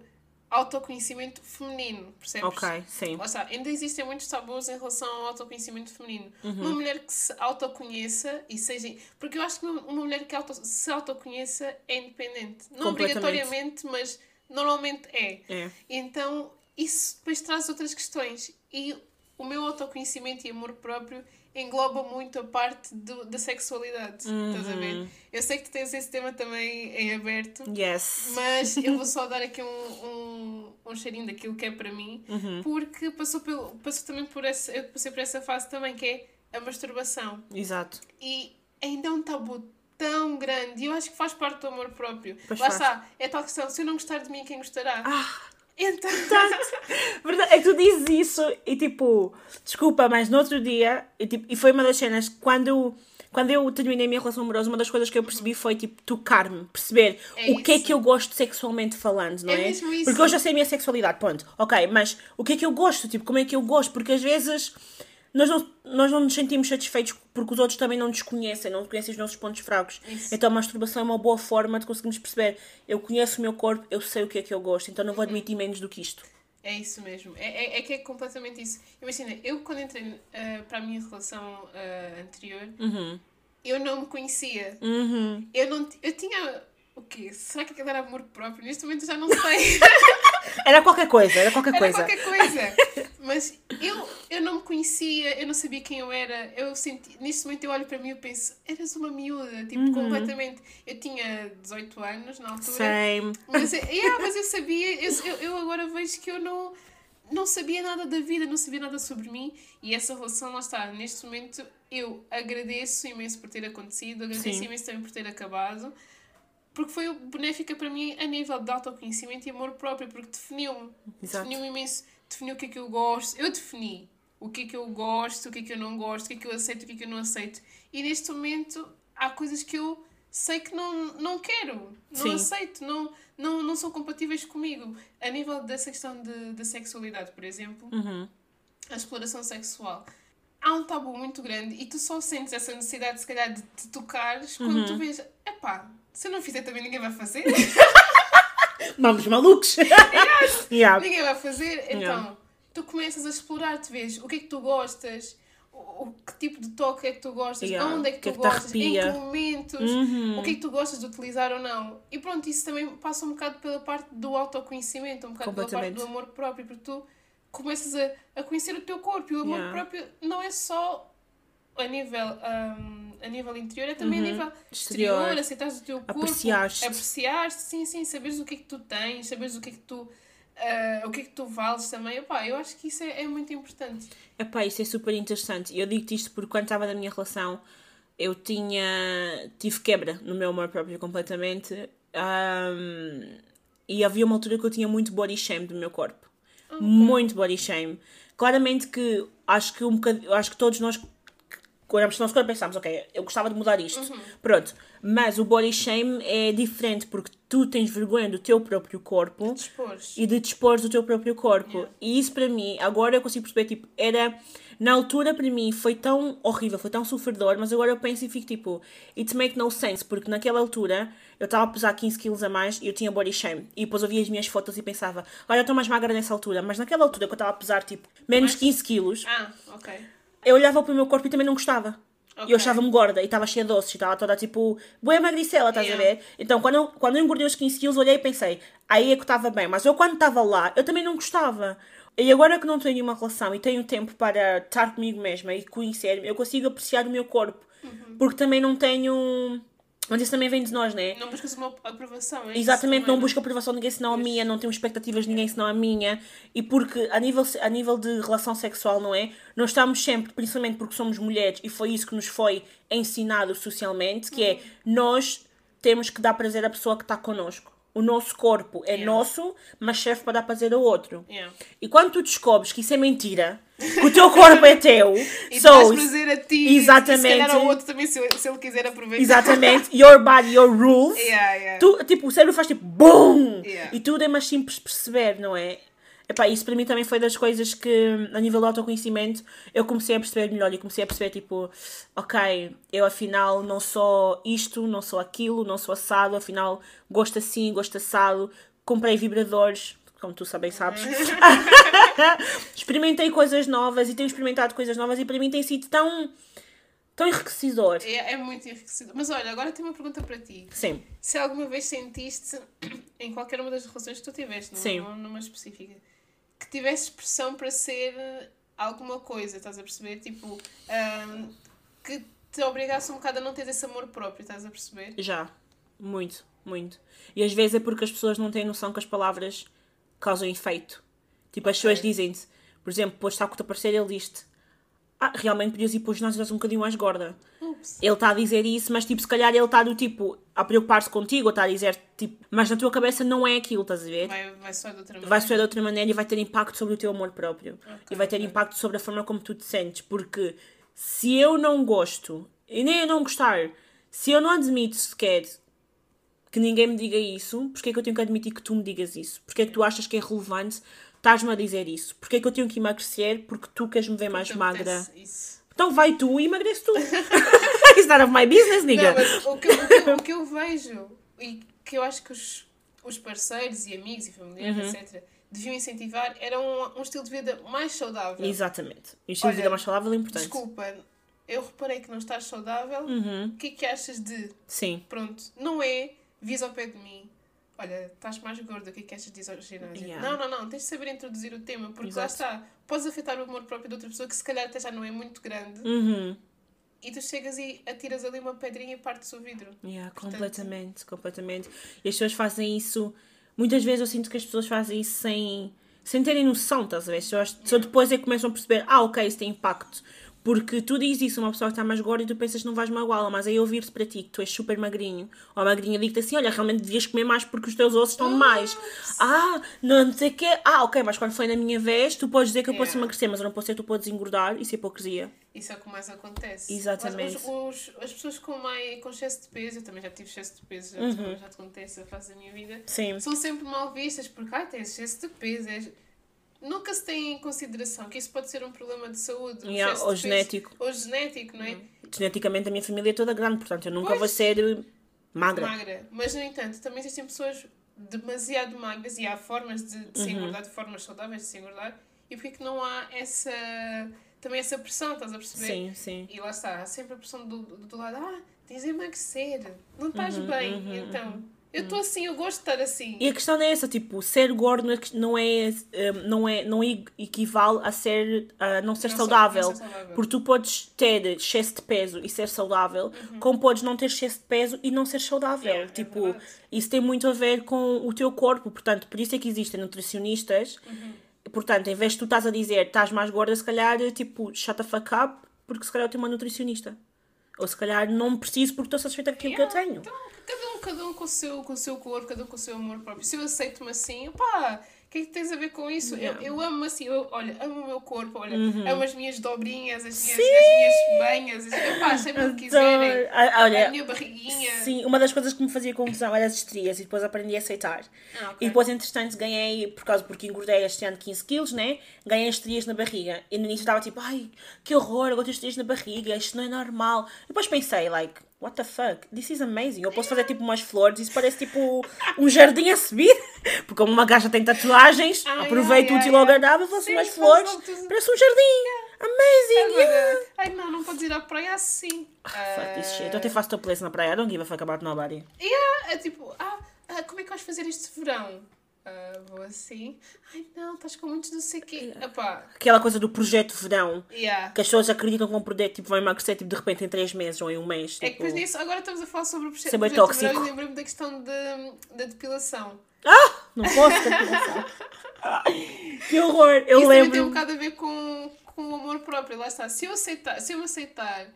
autoconhecimento feminino, percebes? Ok, sim. Lá está, ainda existem muitos tabus em relação ao autoconhecimento feminino. Uhum. Uma mulher que se autoconheça e seja. Porque eu acho que uma mulher que auto, se autoconheça é independente. Não obrigatoriamente, mas normalmente é. É. Então, isso depois traz outras questões. E o meu autoconhecimento e amor próprio engloba muito a parte do- da sexualidade. Estás a Uhum. ver? Eu sei que tu tens esse tema também em aberto. Yes. Mas eu vou só dar aqui um, um, um cheirinho daquilo que é para mim, Uhum. porque passou, pelo, passou também por essa, eu passei por essa fase também, que é a masturbação. Exato. E ainda é um tabu tão grande, e eu acho que faz parte do amor próprio. Pois Lá faz. está, é tal questão, se eu não gostar de mim, quem gostará? Ah, Então, Verdade, é que tu dizes isso e tipo, desculpa, mas no outro dia, e, tipo, e foi uma das cenas, quando quando eu terminei a minha relação amorosa, uma das coisas que eu percebi foi tipo, tocar-me, perceber É o que é que eu gosto sexualmente falando, não É é? mesmo isso. Porque eu já sei a minha sexualidade, ponto. Ok, mas o que é que eu gosto? Tipo, como é que eu gosto? Porque às vezes nós não, nós não nos sentimos satisfeitos porque os outros também não nos conhecem, não conhecem os nossos pontos fracos. Isso. Então a masturbação é uma boa forma de conseguirmos perceber, eu conheço o meu corpo, eu sei o que é que eu gosto, então não vou admitir menos do que isto. é isso mesmo. É, é, é que é completamente isso. Imagina, eu quando entrei eh, para a minha relação eh, anterior, eu não me conhecia. Uhum. Eu não eu tinha o quê? Será que aquilo era amor próprio? Neste momento eu já não sei. Era qualquer coisa, era qualquer era coisa. qualquer coisa. Mas eu, eu não me conhecia, eu não sabia quem eu era. Eu senti, neste momento eu olho para mim e penso, eras uma miúda, tipo, Uhum. completamente. Eu tinha 18 anos na altura. Same. Mas, é- yeah, mas eu sabia, eu, eu, eu agora vejo que eu não, não sabia nada da vida, não sabia nada sobre mim e essa relação lá está. Neste momento eu agradeço imenso por ter acontecido, agradeço Sim. imenso também por ter acabado, porque foi benéfica para mim a nível de autoconhecimento e amor próprio, porque definiu-me. Definiu-me imenso, definiu o que é que eu gosto. Eu defini o que é que eu gosto, o que é que eu não gosto, o que é que eu aceito, o que é que eu não aceito. E neste momento há coisas que eu sei que não, não quero, não Sim. aceito, não, não, não são compatíveis comigo. A nível dessa questão de, da sexualidade, por exemplo, Uhum. a exploração sexual. Há um tabu muito grande e tu só sentes essa necessidade, se calhar, de te tocares quando Uhum. tu vês, epá, se eu não fizer também ninguém vai fazer. Vamos malucos! yeah. ninguém vai fazer. Então, Yeah. tu começas a explorar, tu vês o que é que tu gostas, o, o que tipo de toque é que tu gostas, Yeah. onde é que que tu é que te gostas, em que momentos, Uhum. o que é que tu gostas de utilizar ou não. E pronto, isso também passa um bocado pela parte do autoconhecimento, um bocado pela parte do amor próprio, porque tu começas a, a conhecer o teu corpo e o amor próprio não é só a nível, um, a nível interior, é também a nível exterior, Exterior. aceitares o teu corpo, Apreciares-te. apreciar-te, sim, sim, saberes o que é que tu tens, saberes o que é que tu, ah, o que é que tu vales também. Epá, eu acho que isso é, é muito importante. Epá, isso é super interessante. Eu digo-te isto porque quando estava na minha relação, eu tinha. tive quebra no meu amor próprio completamente. Ahm, e havia uma altura que eu tinha muito body shame do meu corpo. Muito body shame. Claramente que acho que um bocado, acho que todos nós olhamos para o nosso corpo e pensamos, ok, eu gostava de mudar isto. Pronto. Mas o body shame é diferente porque tu tens vergonha do teu próprio corpo Dispores. e de dispor do teu próprio corpo. E isso para mim, agora eu consigo perceber, tipo, era. Na altura para mim foi tão horrível, foi tão sofredor, mas agora eu penso e fico tipo, it make no sense, porque naquela altura eu estava a pesar 15 quilos a mais e eu tinha body shame. E depois eu via as minhas fotos e pensava, olha, eu estou mais magra nessa altura, mas naquela altura que eu estava a pesar tipo menos Mais? 15 quilos, Ah, ok. Eu olhava para o meu corpo e também não gostava. E Ok. eu achava-me gorda e estava cheia de ossos e estava toda tipo, boa magricela, estás Yeah. a ver? Então quando eu, quando eu engordei os 15 quilos, olhei e pensei, aí é que estava bem. Mas eu quando estava lá, eu também não gostava. E agora que não tenho uma relação e tenho tempo para estar comigo mesma e conhecer-me, eu consigo apreciar o meu corpo. Uhum. Porque também não tenho. Mas isso também vem de nós, né? Não buscas uma aprovação, é Exatamente, não busco a aprovação de ninguém senão a minha, não tenho expectativas de ninguém senão a minha. E porque a nível, a nível de relação sexual, não é? Nós estamos sempre, principalmente porque somos mulheres, e foi isso que nos foi ensinado socialmente, que é nós temos que dar prazer à pessoa que está connosco. O nosso corpo é Yeah. nosso, mas serve para dar prazer ao outro. Yeah. E quando tu descobres que isso é mentira, que o teu corpo é teu, E so, dás prazer a ti. Exatamente. E se calhar ao outro também, se, se ele quiser aproveitar. exatamente, your body, your rules, Yeah, tu, tipo, o cérebro faz tipo BUM! Yeah. E tudo é mais simples de perceber, não é? Epá, isso para mim também foi das coisas que, a nível de autoconhecimento, eu comecei a perceber melhor e comecei a perceber, tipo, ok, eu afinal não sou isto, não sou aquilo, não sou assado, afinal gosto assim, gosto assado, comprei vibradores, como tu também sabes. Experimentei coisas novas e tenho experimentado coisas novas e para mim tem sido tão, tão enriquecedor. É, é muito enriquecedor. Mas olha, agora tenho uma pergunta para ti. Sim, Se alguma vez sentiste, em qualquer uma das relações que tu tiveste, não, Sim. não numa específica, que tivesses pressão para ser alguma coisa, estás a perceber? Tipo, ahm, que te obrigasse um bocado a não ter esse amor próprio, estás a perceber? Já. Muito, muito. E às vezes é porque as pessoas não têm noção que as palavras causam efeito. Tipo, as pessoas dizem-te, por exemplo, depois está com o teu parceiro, ele diz-te: Ah, realmente podias ir para o ginásio e um bocadinho mais gorda. Ups. Ele está a dizer isso, mas tipo, se calhar ele está do tipo a preocupar-se contigo ou está a dizer tipo, mas na tua cabeça não é aquilo, estás a ver? Vai, vai só de outra maneira. vai ser de outra maneira e vai ter impacto sobre o teu amor próprio. e vai ter ok. impacto sobre a forma como tu te sentes. Porque se eu não gosto, e nem eu não gostar, se eu não admito sequer que ninguém me diga isso, porque é que eu tenho que admitir que tu me digas isso? Porque é que tu achas que é relevante estás-me a dizer isso? Porque é que eu tenho que emagrecer porque tu queres me ver mais Te magra? Isso. Então vai tu e emagrece tu. It's none of my business, nigga. Não, o que, o, que, o que eu vejo e que eu acho que os, os parceiros e amigos e familiares, Uhum. etc., deviam incentivar era um, um estilo de vida mais saudável. Exatamente. E o estilo de Olha, vida mais saudável é importante. Desculpa, eu reparei que não estás saudável. Uhum. O que é que achas de. Sim. Pronto, não é. Vis ao pé de mim. Olha, estás mais gorda, o que é que achas disso? Yeah. Não, não, não, tens de saber introduzir o tema, porque lá Exato. está. Podes afetar o amor próprio de outra pessoa que se calhar até já não é muito grande Uhum. e tu chegas e atiras ali uma pedrinha e parte o vidro. Yeah, Portanto- completamente, completamente. E as pessoas fazem isso. Muitas vezes eu sinto que as pessoas fazem isso sem, sem terem noção, estás a ver? Só, só depois é que começam a perceber, ah, ok, isso tem impacto. Porque tu dizes isso a uma pessoa que está mais gorda e tu pensas que não vais magoá-la, mas aí ouvir-se para ti que tu és super magrinho, ou a magrinha diz-te assim: olha, realmente devias comer mais porque os teus ossos estão demais. Ah, não sei o quê. Ah, ok, mas quando foi na minha vez, tu podes dizer que eu posso Yeah. emagrecer, mas eu não posso dizer que tu podes engordar. Isso é hipocrisia. Isso é o que mais acontece. Exatamente. Mas os- os- as pessoas com, mais, com excesso de peso, eu também já tive excesso de peso, já, Uhum. já te contei essa fase da minha vida, Sim. são sempre mal vistas porque, ai, tens excesso de peso. és- Nunca se tem em consideração que isso pode ser um problema de saúde. Yeah, ou genético. Ou genético, não é? Geneticamente a minha família é toda grande, portanto eu nunca Pois. vou ser eh, magra. Magra. Mas, no entanto, também existem pessoas demasiado magras e há formas de, de se Uhum. engordar, de formas saudáveis de se engordar. E porquê que não há essa... Também essa pressão, estás a perceber? Sim, sim. E lá está, há sempre a pressão do, do, do lado, ah, tens emagrecer, não estás Uhum, bem. então, eu estou assim, eu gosto de estar assim. E a questão é essa, tipo, ser gordo não é, não é, eh, não é, não é equivale a ser, a não ser Não saudável. sa- não ser saudável. Porque tu podes ter excesso de peso e ser saudável, como podes não ter excesso de peso e não ser saudável. Uhum. É, é tipo, verdade. isso tem muito a ver com o teu corpo. Portanto, por isso é que existem nutricionistas. Uhum. Portanto, em vez de tu estás a dizer estás mais gorda, se calhar, tipo, shut the fuck up, porque se calhar eu tenho uma nutricionista. Ou se calhar não preciso porque estou satisfeita com aquilo que eu Yeah, tenho. Então, cada um, com o, seu, com o seu corpo, cada um com o seu amor próprio. Se eu aceito-me assim, pá, que é que tens a ver com isso? Yeah. Eu, eu amo assim, eu, olha, amo o meu corpo, olha, Uhum. amo as minhas dobrinhas, as minhas, as minhas banhas, as, epá, sempre o que quiserem. Ah, Olha, a minha barriguinha. Sim, uma das coisas que me fazia confusão era as estrias e depois aprendi a aceitar. Ah, ok. E depois, entretanto, ganhei, por causa porque engordei este ano 15 quilos, né? Ganhei estrias na barriga. E no início estava tipo, ai, que horror, agora tenho estrias na barriga, isto não é normal. E depois pensei, like, what the fuck, this is amazing. Eu posso fazer tipo umas flores, isso parece tipo um jardim a subir. Porque como uma gaja tem tatuagens, Ah, aproveito yeah, o útil yeah, ao yeah. agradável, faço umas flores, parece um jardim. Amazing, yeah. Agora, ai não, não podes ir à praia assim. Fuck this shit. Ah, Eu até faço topless na praia, I don't give a fuck about nobody. Yeah, é tipo, ah, ah, como é que vais fazer este verão? Ah, vou assim. Ai não, estás com muitos não sei o quê. Epá, Aquela coisa do projeto verão. yeah. Que as pessoas acreditam que um produto tipo, vai emagrecer tipo, de repente em 3 meses ou em um mês. É que Tipo... depois nisso, agora estamos a falar sobre o projeto Isso é projeto tóxico. verão e lembrei-me da questão de, da depilação. Ah! Não posso depilação. Que horror! Eu Isso também tem um lembro. bocado a ver com, com o amor próprio. Lá está. Se eu, aceitar, se eu aceitar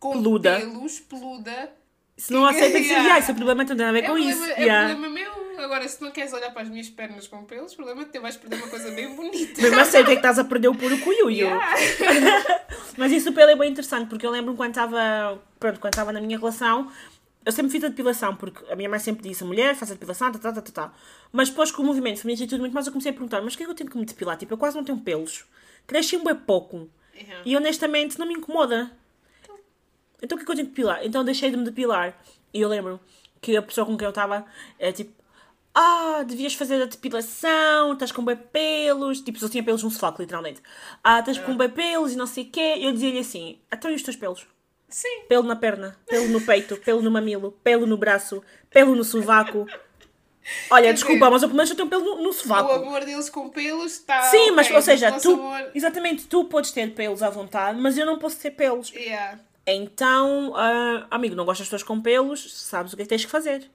com Peluda. pelos, peluda, Se não aceita que Yeah. yeah. esse problema não tem nada a ver é, com problema, isso. é Yeah. problema meu. Agora, se não queres olhar para as minhas pernas com pelos, o problema é que vais perder uma coisa bem bonita. Mesmo a sério, que é que estás a perder o puro cuiuio. Yeah. Mas isso pelo é bem interessante, porque eu lembro quando estava, pronto, quando estava na minha relação, eu sempre fiz a depilação, porque a minha mãe sempre disse, a mulher faz a depilação, tá, tá, tá, tá, tá. Mas depois com o movimento feminino e tudo muito mais, eu comecei a perguntar, mas o que é que eu tenho que me depilar? Tipo, eu quase não tenho pelos. Cresci um bem pouco. Yeah. E honestamente não me incomoda. Então o que é que eu tenho que depilar? Então deixei de me depilar. E eu lembro que a pessoa com quem eu estava é tipo, ah, devias fazer a depilação, estás com bem pelos. Tipo, só tinha pelos no sovaco, literalmente. Ah, estás com bem pelos e não sei o quê. Eu dizia-lhe assim, então e os teus pelos? Sim. Pelo na perna, pelo no peito, pelo no mamilo, pelo no braço, pelo no sovaco. Olha, Quer desculpa, dizer, mas eu pelo menos eu tenho pelo no, no O sovaco. amor deles com pelos está. Sim, mas, ok, ou seja, o tu, amor- exatamente, tu podes ter pelos à vontade, mas eu não posso ter pelos. Yeah. Então, ah, amigo, não gostas de pessoas com pelos, sabes o que é que tens que fazer.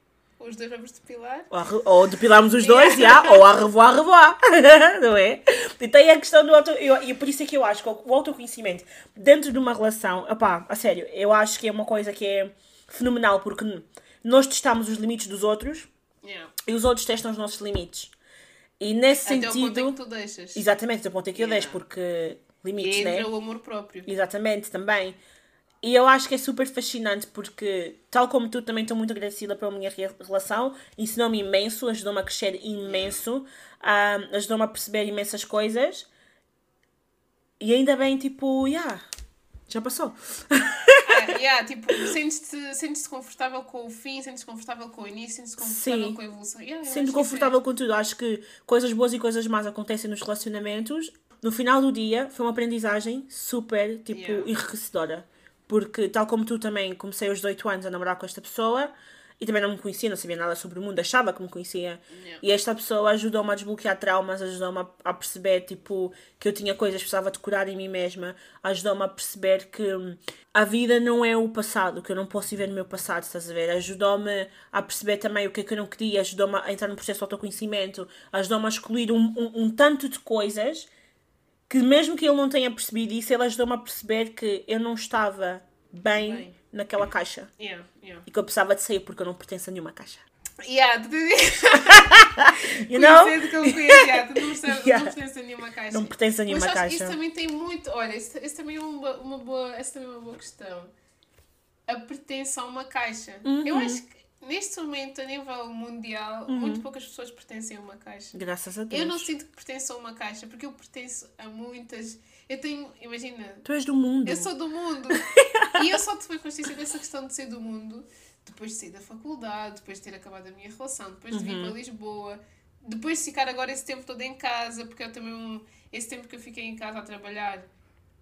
Os dois vamos depilar. Ou, arre- ou depilarmos os dois, já, ou a revoar, a revoar. não é? E tem a questão do auto... eu- E por isso é que eu acho que o autoconhecimento dentro de uma relação, opá, a sério, eu acho que é uma coisa que é fenomenal, porque nós testamos os limites dos outros Yeah. e os outros testam os nossos limites. E nesse Até o ponto sentido... em que tu deixas. Exatamente, até o ponto em que eu Yeah. deixo, porque E limites, entra né? o amor próprio. Exatamente, também. E eu acho que é super fascinante porque, tal como tu, também estou muito agradecida pela minha re- relação. Ensinou-me imenso, ajudou-me a crescer imenso, ah, ajudou-me a perceber imensas coisas. E ainda bem, tipo, yeah, já passou. Ah, yeah, tipo, sentes-te sentes confortável com o fim, sentes-te confortável com o início, sentes-te confortável Sim. com a evolução. Yeah, Sinto que confortável com tudo. Acho que coisas boas e coisas más acontecem nos relacionamentos. No final do dia, foi uma aprendizagem super, tipo, Yeah. enriquecedora. Porque, tal como tu também, comecei aos 18 anos a namorar com esta pessoa e também não me conhecia, não sabia nada sobre o mundo, achava que me conhecia. Yeah. E esta pessoa ajudou-me a desbloquear traumas, ajudou-me a, perceber, tipo, que eu tinha coisas que precisava de curar em mim mesma, ajudou-me a perceber que hum, a vida não é o passado, que eu não posso viver no meu passado, estás a ver? Ajudou-me a perceber também o que é que eu não queria, ajudou-me a entrar no processo de autoconhecimento, ajudou-me a excluir um, um, um tanto de coisas que mesmo que ele não tenha percebido isso, ele ajudou-me a perceber que eu não estava bem, Bem. naquela caixa. Yeah, yeah. E que eu precisava de sair porque eu não pertenço a nenhuma caixa. Yeah. You know? Conhecendo que eu conheço, yeah, tu não percebes, Yeah. não pertences a nenhuma caixa. Não pertence a nenhuma Mas caixa. isso também tem muito. Olha, isso, isso também é uma, uma boa, essa também é uma boa questão. A pertença a uma caixa. Uhum. Eu acho que neste momento, a nível mundial, muito poucas pessoas pertencem a uma caixa. Graças a Deus. Eu não sinto que pertenço a uma caixa, porque eu pertenço a muitas. Eu tenho, imagina, Tu és do mundo. eu sou do mundo. e eu só tomei consciência dessa questão de ser do mundo depois de sair da faculdade, depois de ter acabado a minha relação, depois de vir Uhum. para Lisboa, depois de ficar agora esse tempo todo em casa, porque eu também, esse tempo que eu fiquei em casa a trabalhar,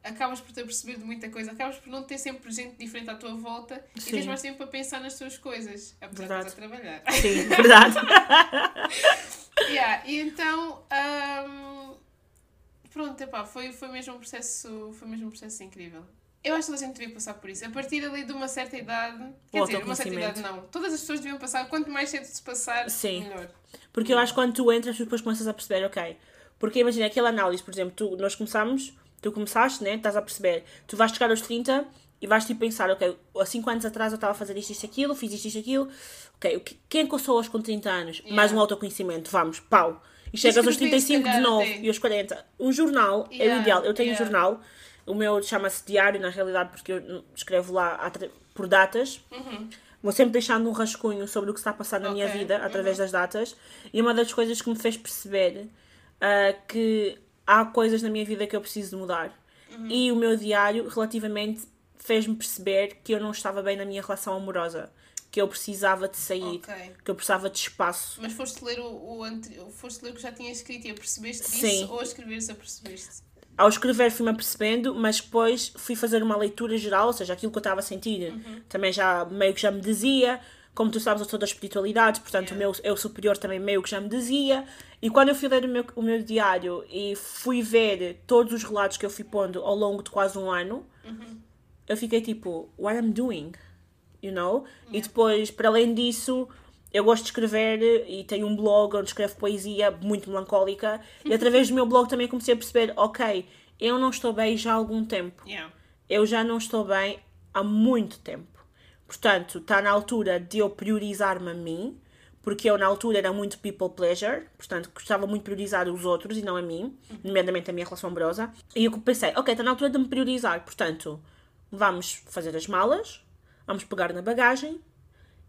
acabas por ter percebido muita coisa, acabas por não ter sempre gente diferente à tua volta e Sim. tens mais tempo para pensar nas tuas coisas, apesar de Verdade. estás a trabalhar. Sim, verdade. Yeah, e então, hum, pronto, epá, foi, foi, mesmo um processo, foi mesmo um processo incrível. Eu acho que a gente devia passar por isso. A partir ali de uma certa idade, quer dizer, uma certa idade não. Todas as pessoas deviam passar, quanto mais cedo se passar, Sim. melhor. Porque eu acho que quando tu entras, depois começas a perceber, ok. Porque imagina aquela análise, por exemplo, tu, nós começamos, tu começaste, né? Estás a perceber. Tu vais chegar aos 30 e vais tipo pensar, ok, há 5 anos atrás eu estava a fazer isto, isto, aquilo, fiz isto, isto, aquilo. Ok, quem é que eu sou aos com 30 anos? Mais um autoconhecimento, vamos, pau. e chegas aos escrever, se 35 de novo e aos 40. Um jornal é o Yeah, ideal. Eu tenho yeah. um jornal, o meu chama-se diário, na realidade, porque eu escrevo lá por datas. Vou sempre deixando um rascunho sobre o que está a passar na minha Ok, vida através das datas. E uma das coisas que me fez perceber ah, que há coisas na minha vida que eu preciso de mudar. E o meu diário, relativamente, fez-me perceber que eu não estava bem na minha relação amorosa. Que eu precisava de sair. Ok. Que eu precisava de espaço. Mas foste ler o, o foste ler o que já tinha escrito e apercebeste disso Sim. ou a escreveres apercebeste? ao escrever fui-me apercebendo, mas depois fui fazer uma leitura geral, ou seja, aquilo que eu estava a sentir também já meio que já me dizia. Como tu sabes, eu sou da espiritualidade, portanto, o meu eu superior também meio que já me dizia. E quando eu fui ler o meu, o meu diário e fui ver todos os relatos que eu fui pondo ao longo de quase um ano, eu fiquei tipo, what I'm doing? You know? E depois, para além disso, eu gosto de escrever e tenho um blog onde escrevo poesia muito melancólica. E através do meu blog também comecei a perceber, ok, eu não estou bem já há algum tempo. Yeah. Eu já não estou bem há muito tempo. Portanto, está na altura de eu priorizar-me a mim, porque eu na altura era muito people pleasure, portanto, gostava muito de priorizar os outros e não a mim, nomeadamente a minha relação amorosa. E eu pensei, ok, está na altura de me priorizar, portanto, vamos fazer as malas, vamos pegar na bagagem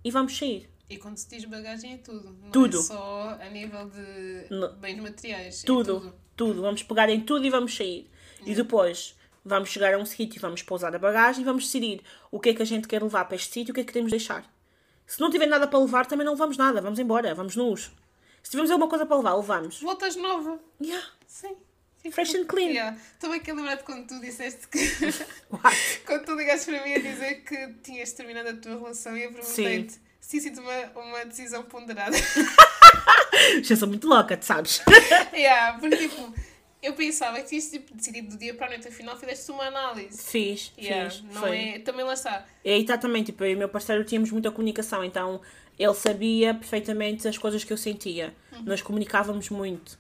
e vamos sair. E quando se diz bagagem é tudo. Não Tudo. é só a nível de bens materiais. é Tudo, tudo. tudo, Vamos pegar em tudo e vamos sair. E depois vamos chegar a um sítio e vamos pousar a bagagem e vamos decidir o que é que a gente quer levar para este sítio e o que é que queremos deixar. Se não tiver nada para levar, também não levamos nada. Vamos embora, vamos nus. Se tivermos alguma coisa para levar, levamos. Voltas nova. Yeah. Sim. Sim, Fresh and clean. Yeah. Estou aqui a lembrar-te quando tu disseste que. Quando tu ligaste para mim a dizer que tinhas terminado a tua relação e eu perguntei-te se tinha sido uma, uma decisão ponderada. Já sou muito louca, tu sabes? yeah, porque tipo, eu pensava que tinhas tipo, decidido do dia para a noite, afinal fizeste uma análise. Fiz, Yeah, fiz. não foi. é. Também lá está. E aí está também, tipo, eu e o meu parceiro tínhamos muita comunicação, então ele sabia perfeitamente as coisas que eu sentia. Nós comunicávamos muito.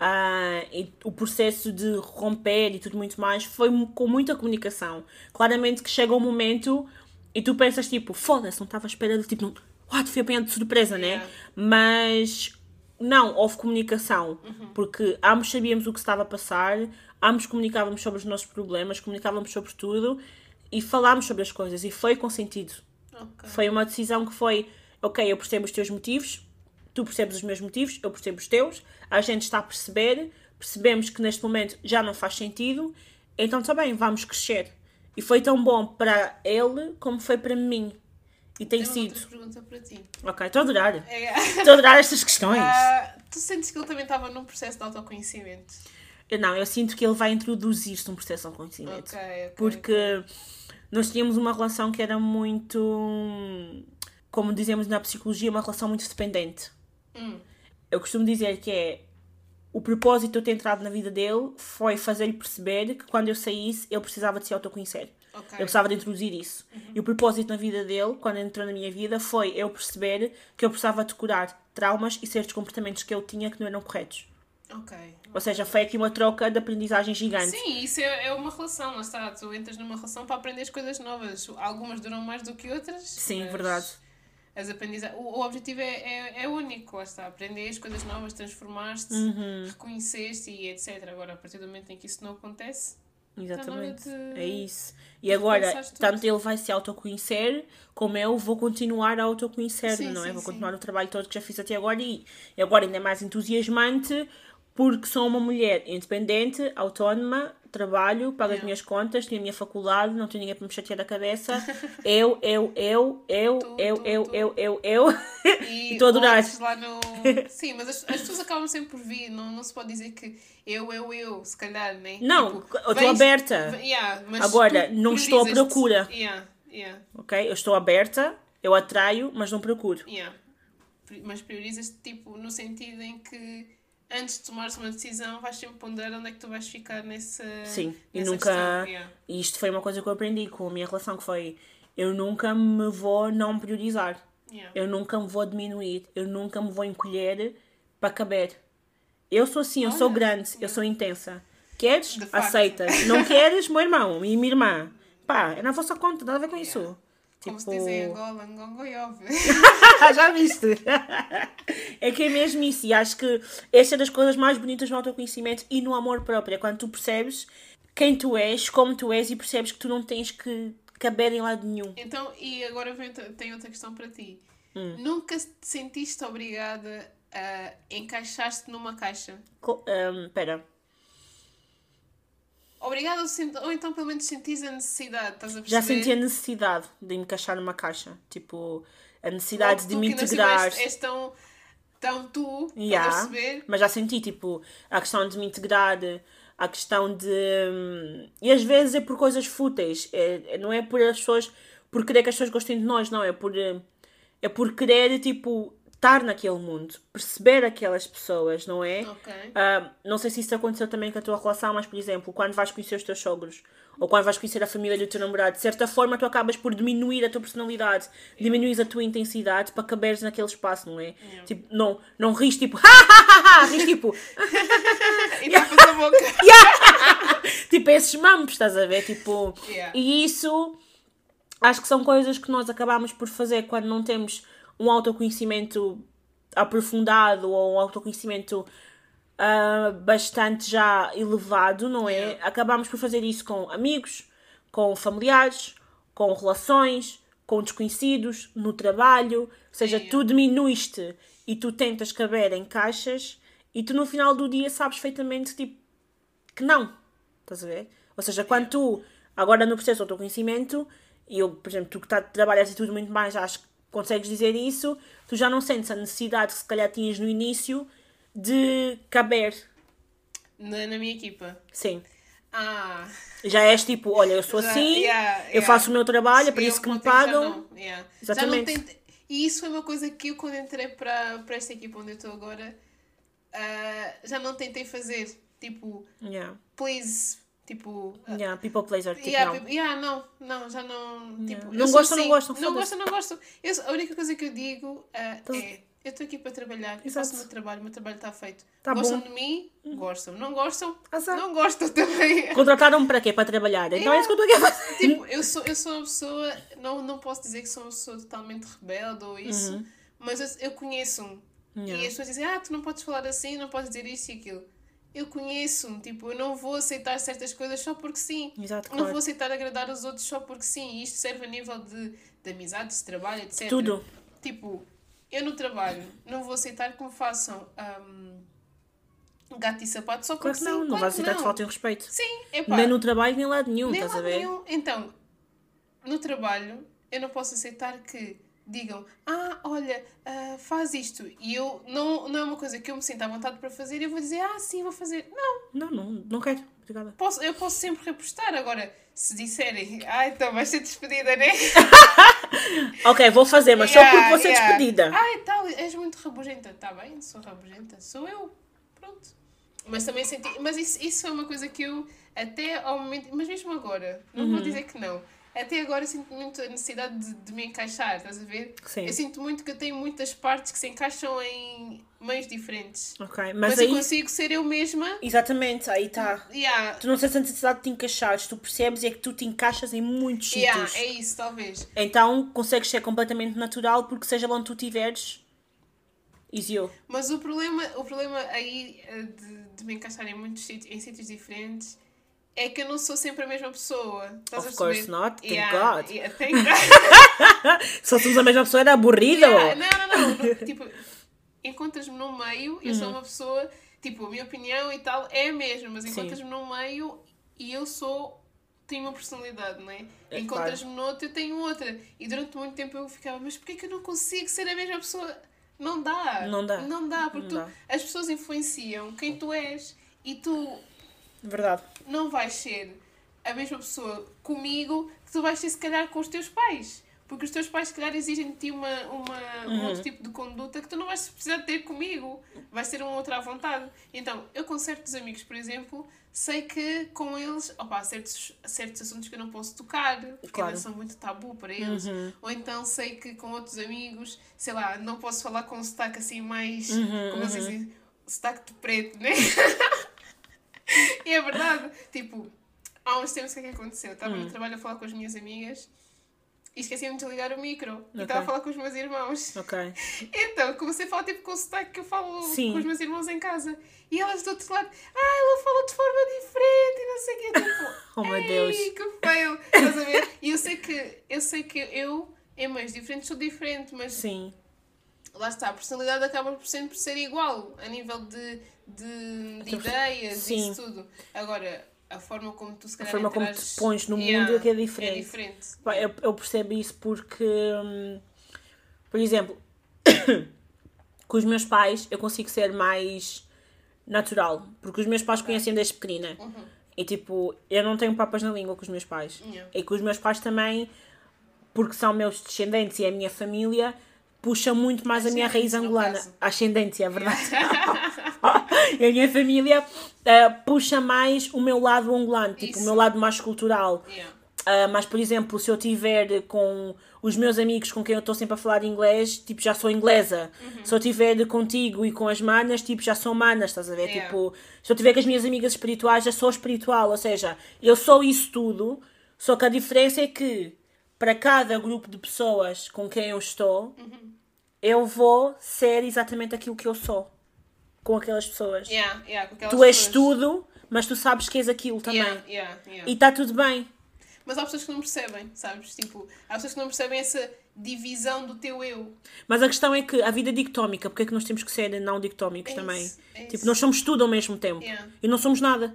Ah, o processo de romper e tudo muito mais foi com muita comunicação. Claramente que chega um momento e tu pensas, tipo, foda-se, não estava à espera de, tipo, what, fui apanhado de surpresa, né? Yeah. Mas não, houve comunicação, porque ambos sabíamos o que estava a passar, ambos comunicávamos sobre os nossos problemas, comunicávamos sobre tudo e falámos sobre as coisas e foi consentido. Ok. Foi uma decisão que foi, ok, eu percebo os teus motivos, tu percebes os meus motivos, eu percebo os teus, a gente está a perceber, percebemos que neste momento já não faz sentido, então está bem, vamos crescer. E foi tão bom para ele como foi para mim. E tem Tenho sido. outra pergunta para ti. Ok, estou a adorar. É, Estou a adorar estas questões. ah, tu sentes que ele também estava num processo de autoconhecimento? Eu não, eu sinto que ele vai introduzir-se num processo de conhecimento. Ok, ok. Porque nós tínhamos uma relação que era muito, como dizemos na psicologia, uma relação muito dependente. Hum. Eu costumo dizer que é o propósito de eu ter entrado na vida dele foi fazer-lhe perceber que quando eu saísse ele precisava de se autoconhecer. Ok. Eu precisava de introduzir isso. E o propósito na vida dele, quando entrou na minha vida, foi eu perceber que eu precisava de curar traumas e certos comportamentos que eu tinha que não eram corretos. Ok. Ou seja, foi aqui uma troca de aprendizagem gigante. Sim, isso é, é uma relação, lá está. Tu entras numa relação para aprender as coisas novas. Algumas duram mais do que outras. Sim, mas verdade. As aprendizagens. O, o objetivo é, é, é único, lá está. Aprender as coisas novas, transformaste, Uhum. reconheceste e etc. Agora, a partir do momento em que isso não acontece, Exatamente. De- É isso. E agora, tanto ele vai se autoconhecer, como eu vou continuar a autoconhecer-me, Sim, não é? sim, Vou sim. continuar o trabalho todo que já fiz até agora e, e agora ainda é mais entusiasmante porque sou uma mulher independente, autónoma, trabalho, pago as minhas contas, tenho a minha faculdade, não tenho ninguém para me chatear da cabeça. eu, eu, eu, eu, eu, eu, eu, eu, eu. E Estou a adorar. lá no... Sim, mas as, as pessoas acabam sempre por vir, não, não se pode dizer que eu, eu, eu, se calhar, né? Não, Tipo, eu estou aberta. yeah, Agora, não estou à procura. Yeah, yeah, Ok? Eu estou aberta, eu atraio, mas não procuro. yeah. Mas priorizas-te, tipo, no sentido em que antes de tomares uma decisão vais sempre ponderar onde é que tu vais ficar nessa Sim, e nunca. questão, yeah. Isto foi uma coisa que eu aprendi com a minha relação, que foi eu nunca me vou não priorizar. Yeah. Eu nunca me vou diminuir. Eu nunca me vou encolher para caber. Eu sou assim, eu sou Olha, grande, eu sou intensa. Queres? Aceitas. Não queres? Meu irmão e minha irmã. Pá, é na vossa conta, nada a ver com isso. Como se diz em Angola, ngongoiove. Já viste? é que é mesmo isso. E acho que essa é das coisas mais bonitas no autoconhecimento e no amor próprio. É quando tu percebes quem tu és, como tu és e percebes que tu não tens que caber em lado nenhum. Então, e agora vem, tenho outra questão para ti. Hum. Nunca te sentiste obrigada a encaixar-te numa caixa? Espera. Um, Obrigada, ou então pelo menos sentis a necessidade, estás a perceber? Já senti a necessidade de me encaixar numa caixa. Tipo, a necessidade de me integrar. És, és tão, tão tu, yeah. estás a perceber? Mas já senti, tipo, a questão de me integrar, a questão de. Hum, e às vezes é por coisas fúteis. É, é, não é por as pessoas. por querer que as pessoas gostem de nós, não. É por. É por querer, tipo, estar naquele mundo, perceber aquelas pessoas, não é? Okay. Uh, não sei se isso aconteceu também com a tua relação, mas, por exemplo, quando vais conhecer os teus sogros ou quando vais conhecer a família do teu namorado, de certa forma tu acabas por diminuir a tua personalidade, yeah. diminuis a tua intensidade para caberes naquele espaço, não é? Yeah. Tipo, não, não ris tipo, ris tipo. e tapas a boca. tipo, esses mambos, estás a ver? Tipo, yeah. e isso acho que são coisas que nós acabamos por fazer quando não temos um autoconhecimento aprofundado ou um autoconhecimento uh, bastante já elevado, não é? Yeah. Acabamos por fazer isso com amigos, com familiares, com relações, com desconhecidos, no trabalho, ou seja, yeah. tu diminuíste e tu tentas caber em caixas e tu no final do dia sabes perfeitamente tipo, que não. Estás a ver? Ou seja, quando tu, agora no processo do autoconhecimento, e eu, por exemplo, tu que tá, trabalhas e tudo muito mais, acho que consegues dizer isso, tu já não sentes a necessidade que se calhar tinhas no início de caber. Na, na minha equipa? Sim. Ah. Já és tipo, olha, eu sou já, assim, yeah, yeah. eu faço o meu trabalho, é por isso que me pagam. Já yeah. Exatamente. Já não tem... E isso foi uma coisa que eu, quando entrei para, esta equipa onde eu estou agora, uh, já não tentei fazer. Tipo, please, Tipo. Yeah, people pleaser. Tipo, yeah, não. People, yeah, não, não, já não. Yeah. Tipo, não gosto, assim, não gosto. Não gosto, não gosto. Eu, a única coisa que eu digo uh, é: eu estou aqui para trabalhar, eu faço o meu trabalho, o meu trabalho está feito. Tá gostam bom. de mim? Uhum. Gostam. Não gostam? Azar. Não gostam também. Contrataram-me para quê? Para trabalhar. Então yeah. é isso que eu estou aqui a fazer. Tipo, eu sou, eu sou uma pessoa, não, não posso dizer que sou uma pessoa totalmente rebelde ou isso, uhum. mas eu, eu conheço-me. Yeah. E as pessoas dizem: ah, tu não podes falar assim, não podes dizer isso e aquilo eu conheço-me, tipo, eu não vou aceitar certas coisas só porque sim. Exato, não vou aceitar agradar os outros só porque sim. E isto serve a nível de, de amizades, de trabalho, etc. Tudo. Tipo, eu no trabalho não vou aceitar que me façam um, gato e sapato só porque claro não, sim. Não vais aceitar que faltem respeito. Sim, é pá. Nem no trabalho, nem lado nenhum, nem estás lado a ver? Nenhum. Então, no trabalho, eu não posso aceitar que digam, ah, olha, uh, faz isto, e eu não, não é uma coisa que eu me sinto à vontade para fazer, eu vou dizer, ah, sim, vou fazer. Não. Não, não, não quero. Obrigada. Posso, eu posso sempre repostar. Agora, se disserem, ah, então vais ser despedida, né? ok, vou fazer, mas yeah, só porque vou ser yeah. despedida. Ah, tal, és muito rabugenta. Está bem, sou rabugenta. Sou eu. Pronto. Mas também senti. Mas isso, isso foi uma coisa que eu, até ao momento. Mas mesmo agora, não uhum. vou dizer que não até agora sinto muito a necessidade de, de, me encaixar, estás a ver? Sim. Eu sinto muito que eu tenho muitas partes que se encaixam em meios diferentes. Ok, mas, mas aí... eu consigo ser eu mesma. Exatamente, aí está. Yeah. Tu não sentes a necessidade de te encaixares, tu percebes é que tu te encaixas em muitos yeah, sítios. É isso, talvez. Então consegues ser completamente natural porque seja onde tu estiveres. Is you. Mas o problema, o problema aí eh, de, de me encaixar em muitos sítios, em sítios diferentes é que eu não sou sempre a mesma pessoa. Estás of course not, thank yeah, God. Yeah, thank God. Se fôssemos a mesma pessoa era aburrido. Yeah, não, não, não. tipo, encontras-me no meio, eu uhum. sou uma pessoa, tipo, a minha opinião e tal é a mesma, mas encontras-me no meio e eu sou tenho uma personalidade, não é? é Encontras-me claro. noutro, eu tenho outra. E durante muito tempo eu ficava, mas porquê que eu não consigo ser a mesma pessoa? Não dá. Não dá. Não dá, porque não tu, dá. as pessoas influenciam quem tu és e tu Verdade. Não vais ser a mesma pessoa comigo que tu vais ser, se calhar, com os teus pais. Porque os teus pais, se calhar, exigem de ti uma, uma, uhum. um outro tipo de conduta que tu não vais precisar ter comigo. Vai ser uma outra à vontade. Então, eu com certos amigos, por exemplo, sei que com eles, opa, há certos, certos assuntos que eu não posso tocar, porque claro. ainda são muito tabu para eles. Uhum. Ou então sei que com outros amigos, sei lá, não posso falar com um sotaque assim mais, uhum, como eles uhum. dizem, sotaque de preto, né? e é verdade. Tipo, há uns tempos o que é que aconteceu? Estava hum. no trabalho a falar com as minhas amigas e esqueci-me de desligar o micro. E estava a falar com os meus irmãos. Ok. Então, comecei a falar tipo com o sotaque que eu falo Sim. com os meus irmãos em casa. E elas do outro lado, ah, ela fala de forma diferente e não sei o quê. Tipo, Oh, meu Deus. que fail. Estás a ver? E eu sei que eu, sei que eu em meios diferentes sou diferente, mas Sim. Lá está, a personalidade acaba por sempre ser igual a nível de, de, de ideias Sim. e isso tudo. Agora, a forma como tu se A calhar forma como te pões no Yeah, mundo é que é diferente. É diferente. Eu, eu percebo isso porque, hum, por exemplo, com os meus pais eu consigo ser mais natural. Porque os meus pais conhecem desde pequenina. E tipo, eu não tenho papas na língua com os meus pais. Yeah. E com os meus pais também, porque são meus descendentes e é a minha família, puxa muito mais a minha raiz angolana. Ascendência, é verdade. a minha família eh, puxa mais o meu lado angolano, tipo, Isso. o meu lado mais cultural. Yeah. Ah, mas, por exemplo, se eu tiver com os meus amigos com quem eu estou sempre a falar inglês, tipo, já sou inglesa. Uhum. Se eu tiver contigo e com as manas, tipo, já sou manas, estás a ver? Yeah. Tipo, se eu tiver com as minhas amigas espirituais, já sou espiritual. Ou seja, eu sou isso tudo, só que a diferença é que para cada grupo de pessoas com quem eu estou, Uhum. eu vou ser exatamente aquilo que eu sou com aquelas pessoas. Yeah, yeah, com aquelas Tu és pessoas. tudo, mas tu sabes que és aquilo também. Yeah. E está tudo bem. Mas há pessoas que não percebem, sabes? Tipo, há pessoas que não percebem essa divisão do teu eu. Mas a questão é que a vida é dicotómica, porque é que nós temos que ser não dicotómicos É também? isso, é tipo, isso. nós somos tudo ao mesmo tempo. E não somos nada.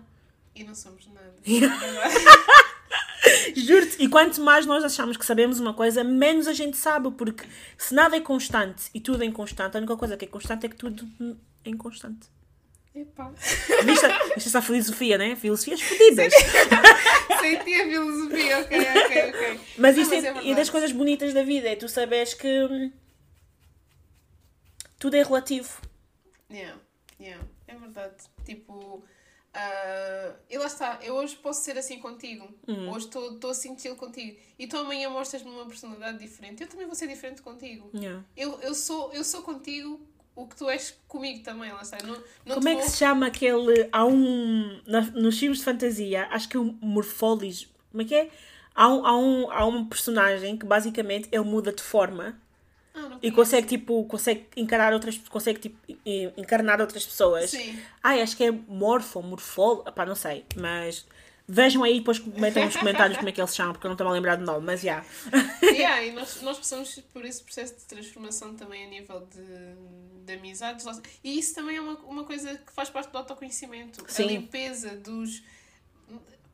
E não somos nada. Juro-te. E quanto mais nós achamos que sabemos uma coisa, menos a gente sabe, porque se nada é constante e tudo é inconstante, a única coisa que é constante é que tudo é inconstante. Epá. Viste? Isto é só filosofia, né? Filosofias fodidas. Senti a filosofia, ok, ok, ok. Mas Não, isso é, é e das coisas bonitas da vida é tu saberes que hum, tudo é relativo. Yeah, yeah, é verdade. Tipo, ah, e lá está, eu hoje posso ser assim contigo. Hum. Hoje estou assim chill contigo. E tu amanhã mostras-me uma personalidade diferente. Eu também vou ser diferente contigo. Yeah. Eu, eu, sou, eu sou contigo o que tu és comigo também, lá está. Não, não Como é que vou- se chama aquele. Há um. na- nos filmes de fantasia, acho que é o Morfólis. Como é que é? Há um, há, um, há um personagem que basicamente ele muda de forma Ah, e consegue tipo. consegue encarar outras. consegue tipo e- encarnar outras pessoas. Sim. Ai, acho que é morfo, morfol. Pá, não sei. Mas vejam aí depois comentem nos comentários como é que ele se chama, porque eu não estou a lembrar do nome, mas já. yeah, e nós, nós passamos por esse processo de transformação também a nível de, de amizades. E isso também é uma, uma coisa que faz parte do autoconhecimento. Sim. A limpeza dos.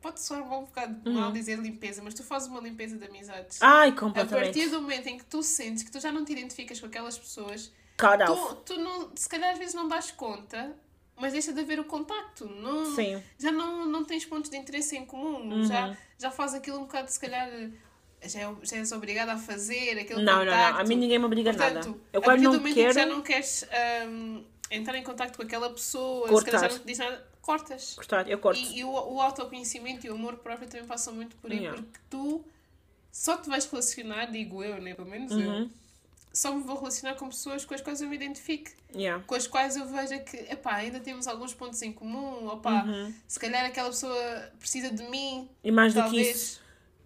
Pode soar um bocado mal dizer limpeza, mas tu fazes uma limpeza de amizades. Ai, a completamente. partir do momento em que tu sentes que tu já não te identificas com aquelas pessoas, Cut off. tu, tu não, se calhar às vezes não das conta, mas deixa de haver o contacto. Não, Sim. Uhum. Já não, não tens pontos de interesse em comum. Já, já faz aquilo um bocado, se calhar, já, é- já és obrigada a fazer aquele Não, não, contacto. não. A mim ninguém me obriga a nada. Portanto, Eu a quando do não quero. que já não queres hum, entrar em contacto com aquela pessoa, se Cortar. calhar já não te diz nada, cortas. Cortar, eu corto. E, e o, o autoconhecimento e o amor próprio também passam muito por aí, Yeah. porque tu só te vais relacionar, digo eu, né? Pelo menos Uhum. eu. Só me vou relacionar com pessoas com as quais eu me identifique. Yeah. Com as quais eu veja que, epá, ainda temos alguns pontos em comum, opá, Uhum. se calhar aquela pessoa precisa de mim, E mais do que talvez. isso,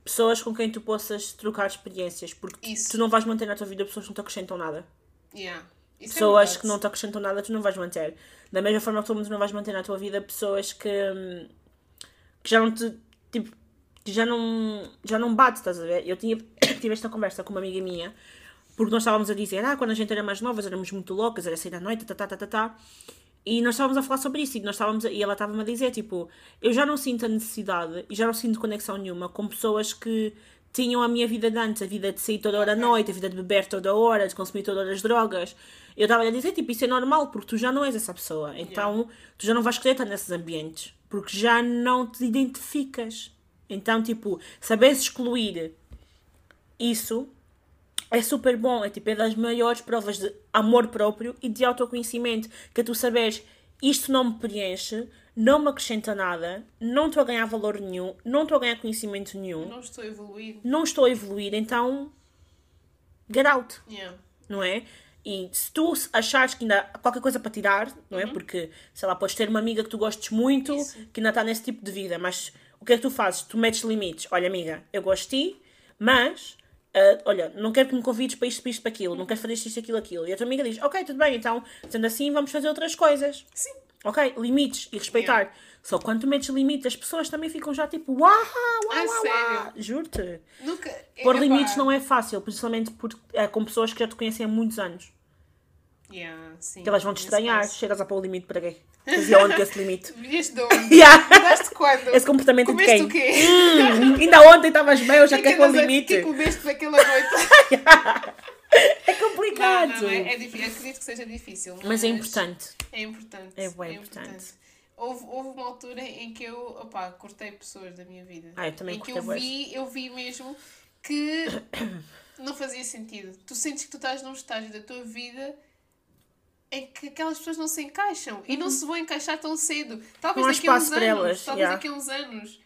pessoas com quem tu possas trocar experiências, porque Isso. tu não vais manter na tua vida pessoas que não te acrescentam nada. Yeah. Isso é pessoas verdade. que não te acrescentam nada, tu não vais manter. Da mesma forma que tu não vais manter na tua vida pessoas que, hum, que já não te. Tipo, que já não, já não bate, estás a ver? Eu tinha, tive esta conversa com uma amiga minha, porque nós estávamos a dizer, ah, quando a gente era mais novas éramos muito loucas, era sair à noite, tá, tá, tá, tá, tá. E nós estávamos a falar sobre isso e, nós estávamos a- e ela estava-me a dizer, tipo, eu já não sinto a necessidade e já não sinto conexão nenhuma com pessoas que tinham a minha vida de antes, a vida de sair toda hora à noite, a vida de beber toda hora, de consumir todas as drogas. Eu estava a dizer, tipo, isso é normal, porque tu já não és essa pessoa. Então, tu já não vais querer estar nesses ambientes, porque já não te identificas. Então, tipo, saberes excluir isso é super bom. É tipo, é das maiores provas de amor próprio e de autoconhecimento. Que é tu saberes, isto não me preenche, não me acrescenta nada, não estou a ganhar valor nenhum, não estou a ganhar conhecimento nenhum, Não estou a evoluir. não estou a evoluir, então get out, Yeah. não é? E se tu achares que ainda há qualquer coisa para tirar, não é? Porque, sei lá, podes ter uma amiga que tu gostes muito, Isso. que ainda está nesse tipo de vida, mas o que é que tu fazes? Tu metes limites. Olha, amiga, eu gosto de ti, mas ah, olha, não quero que me convides para isto, para isto, para aquilo, não quero fazer isto, isto, aquilo, aquilo. E a tua amiga diz, ok, tudo bem, então, sendo assim, vamos fazer outras coisas. Sim. Ok? Limites e respeitar. Só quando tu metes limites, as pessoas também ficam já tipo, uau, uau, Ah, uau, uau. Juro-te. Nunca. Pôr epá, limites não é fácil, principalmente por, é, com pessoas que já te conhecem há muitos anos. Yeah, sim. Que elas vão te estranhar. caso. Chegas a pôr o limite para quê? Fazia onde que esse limite? Vieste de onde? Yeah. Mudaste quando? Esse comportamento de Comeste quem? o quê? Hum, ainda ontem estavas bem, eu já quero pôr o limite. O que comeste naquela noite? É Não, complicado. não, é, é difícil. Acredito que seja difícil. Mas é importante. É importante. É bem importante. Houve, houve uma altura em que eu, opá, cortei pessoas da minha vida. Ah, eu também em que eu vi, eu vi mesmo que não fazia sentido. Tu sentes que tu estás num estágio da tua vida em que aquelas pessoas não se encaixam e não se vão encaixar tão cedo. Talvez Uhum. Não daqui a uns anos, elas, talvez yeah. daqui a uns anos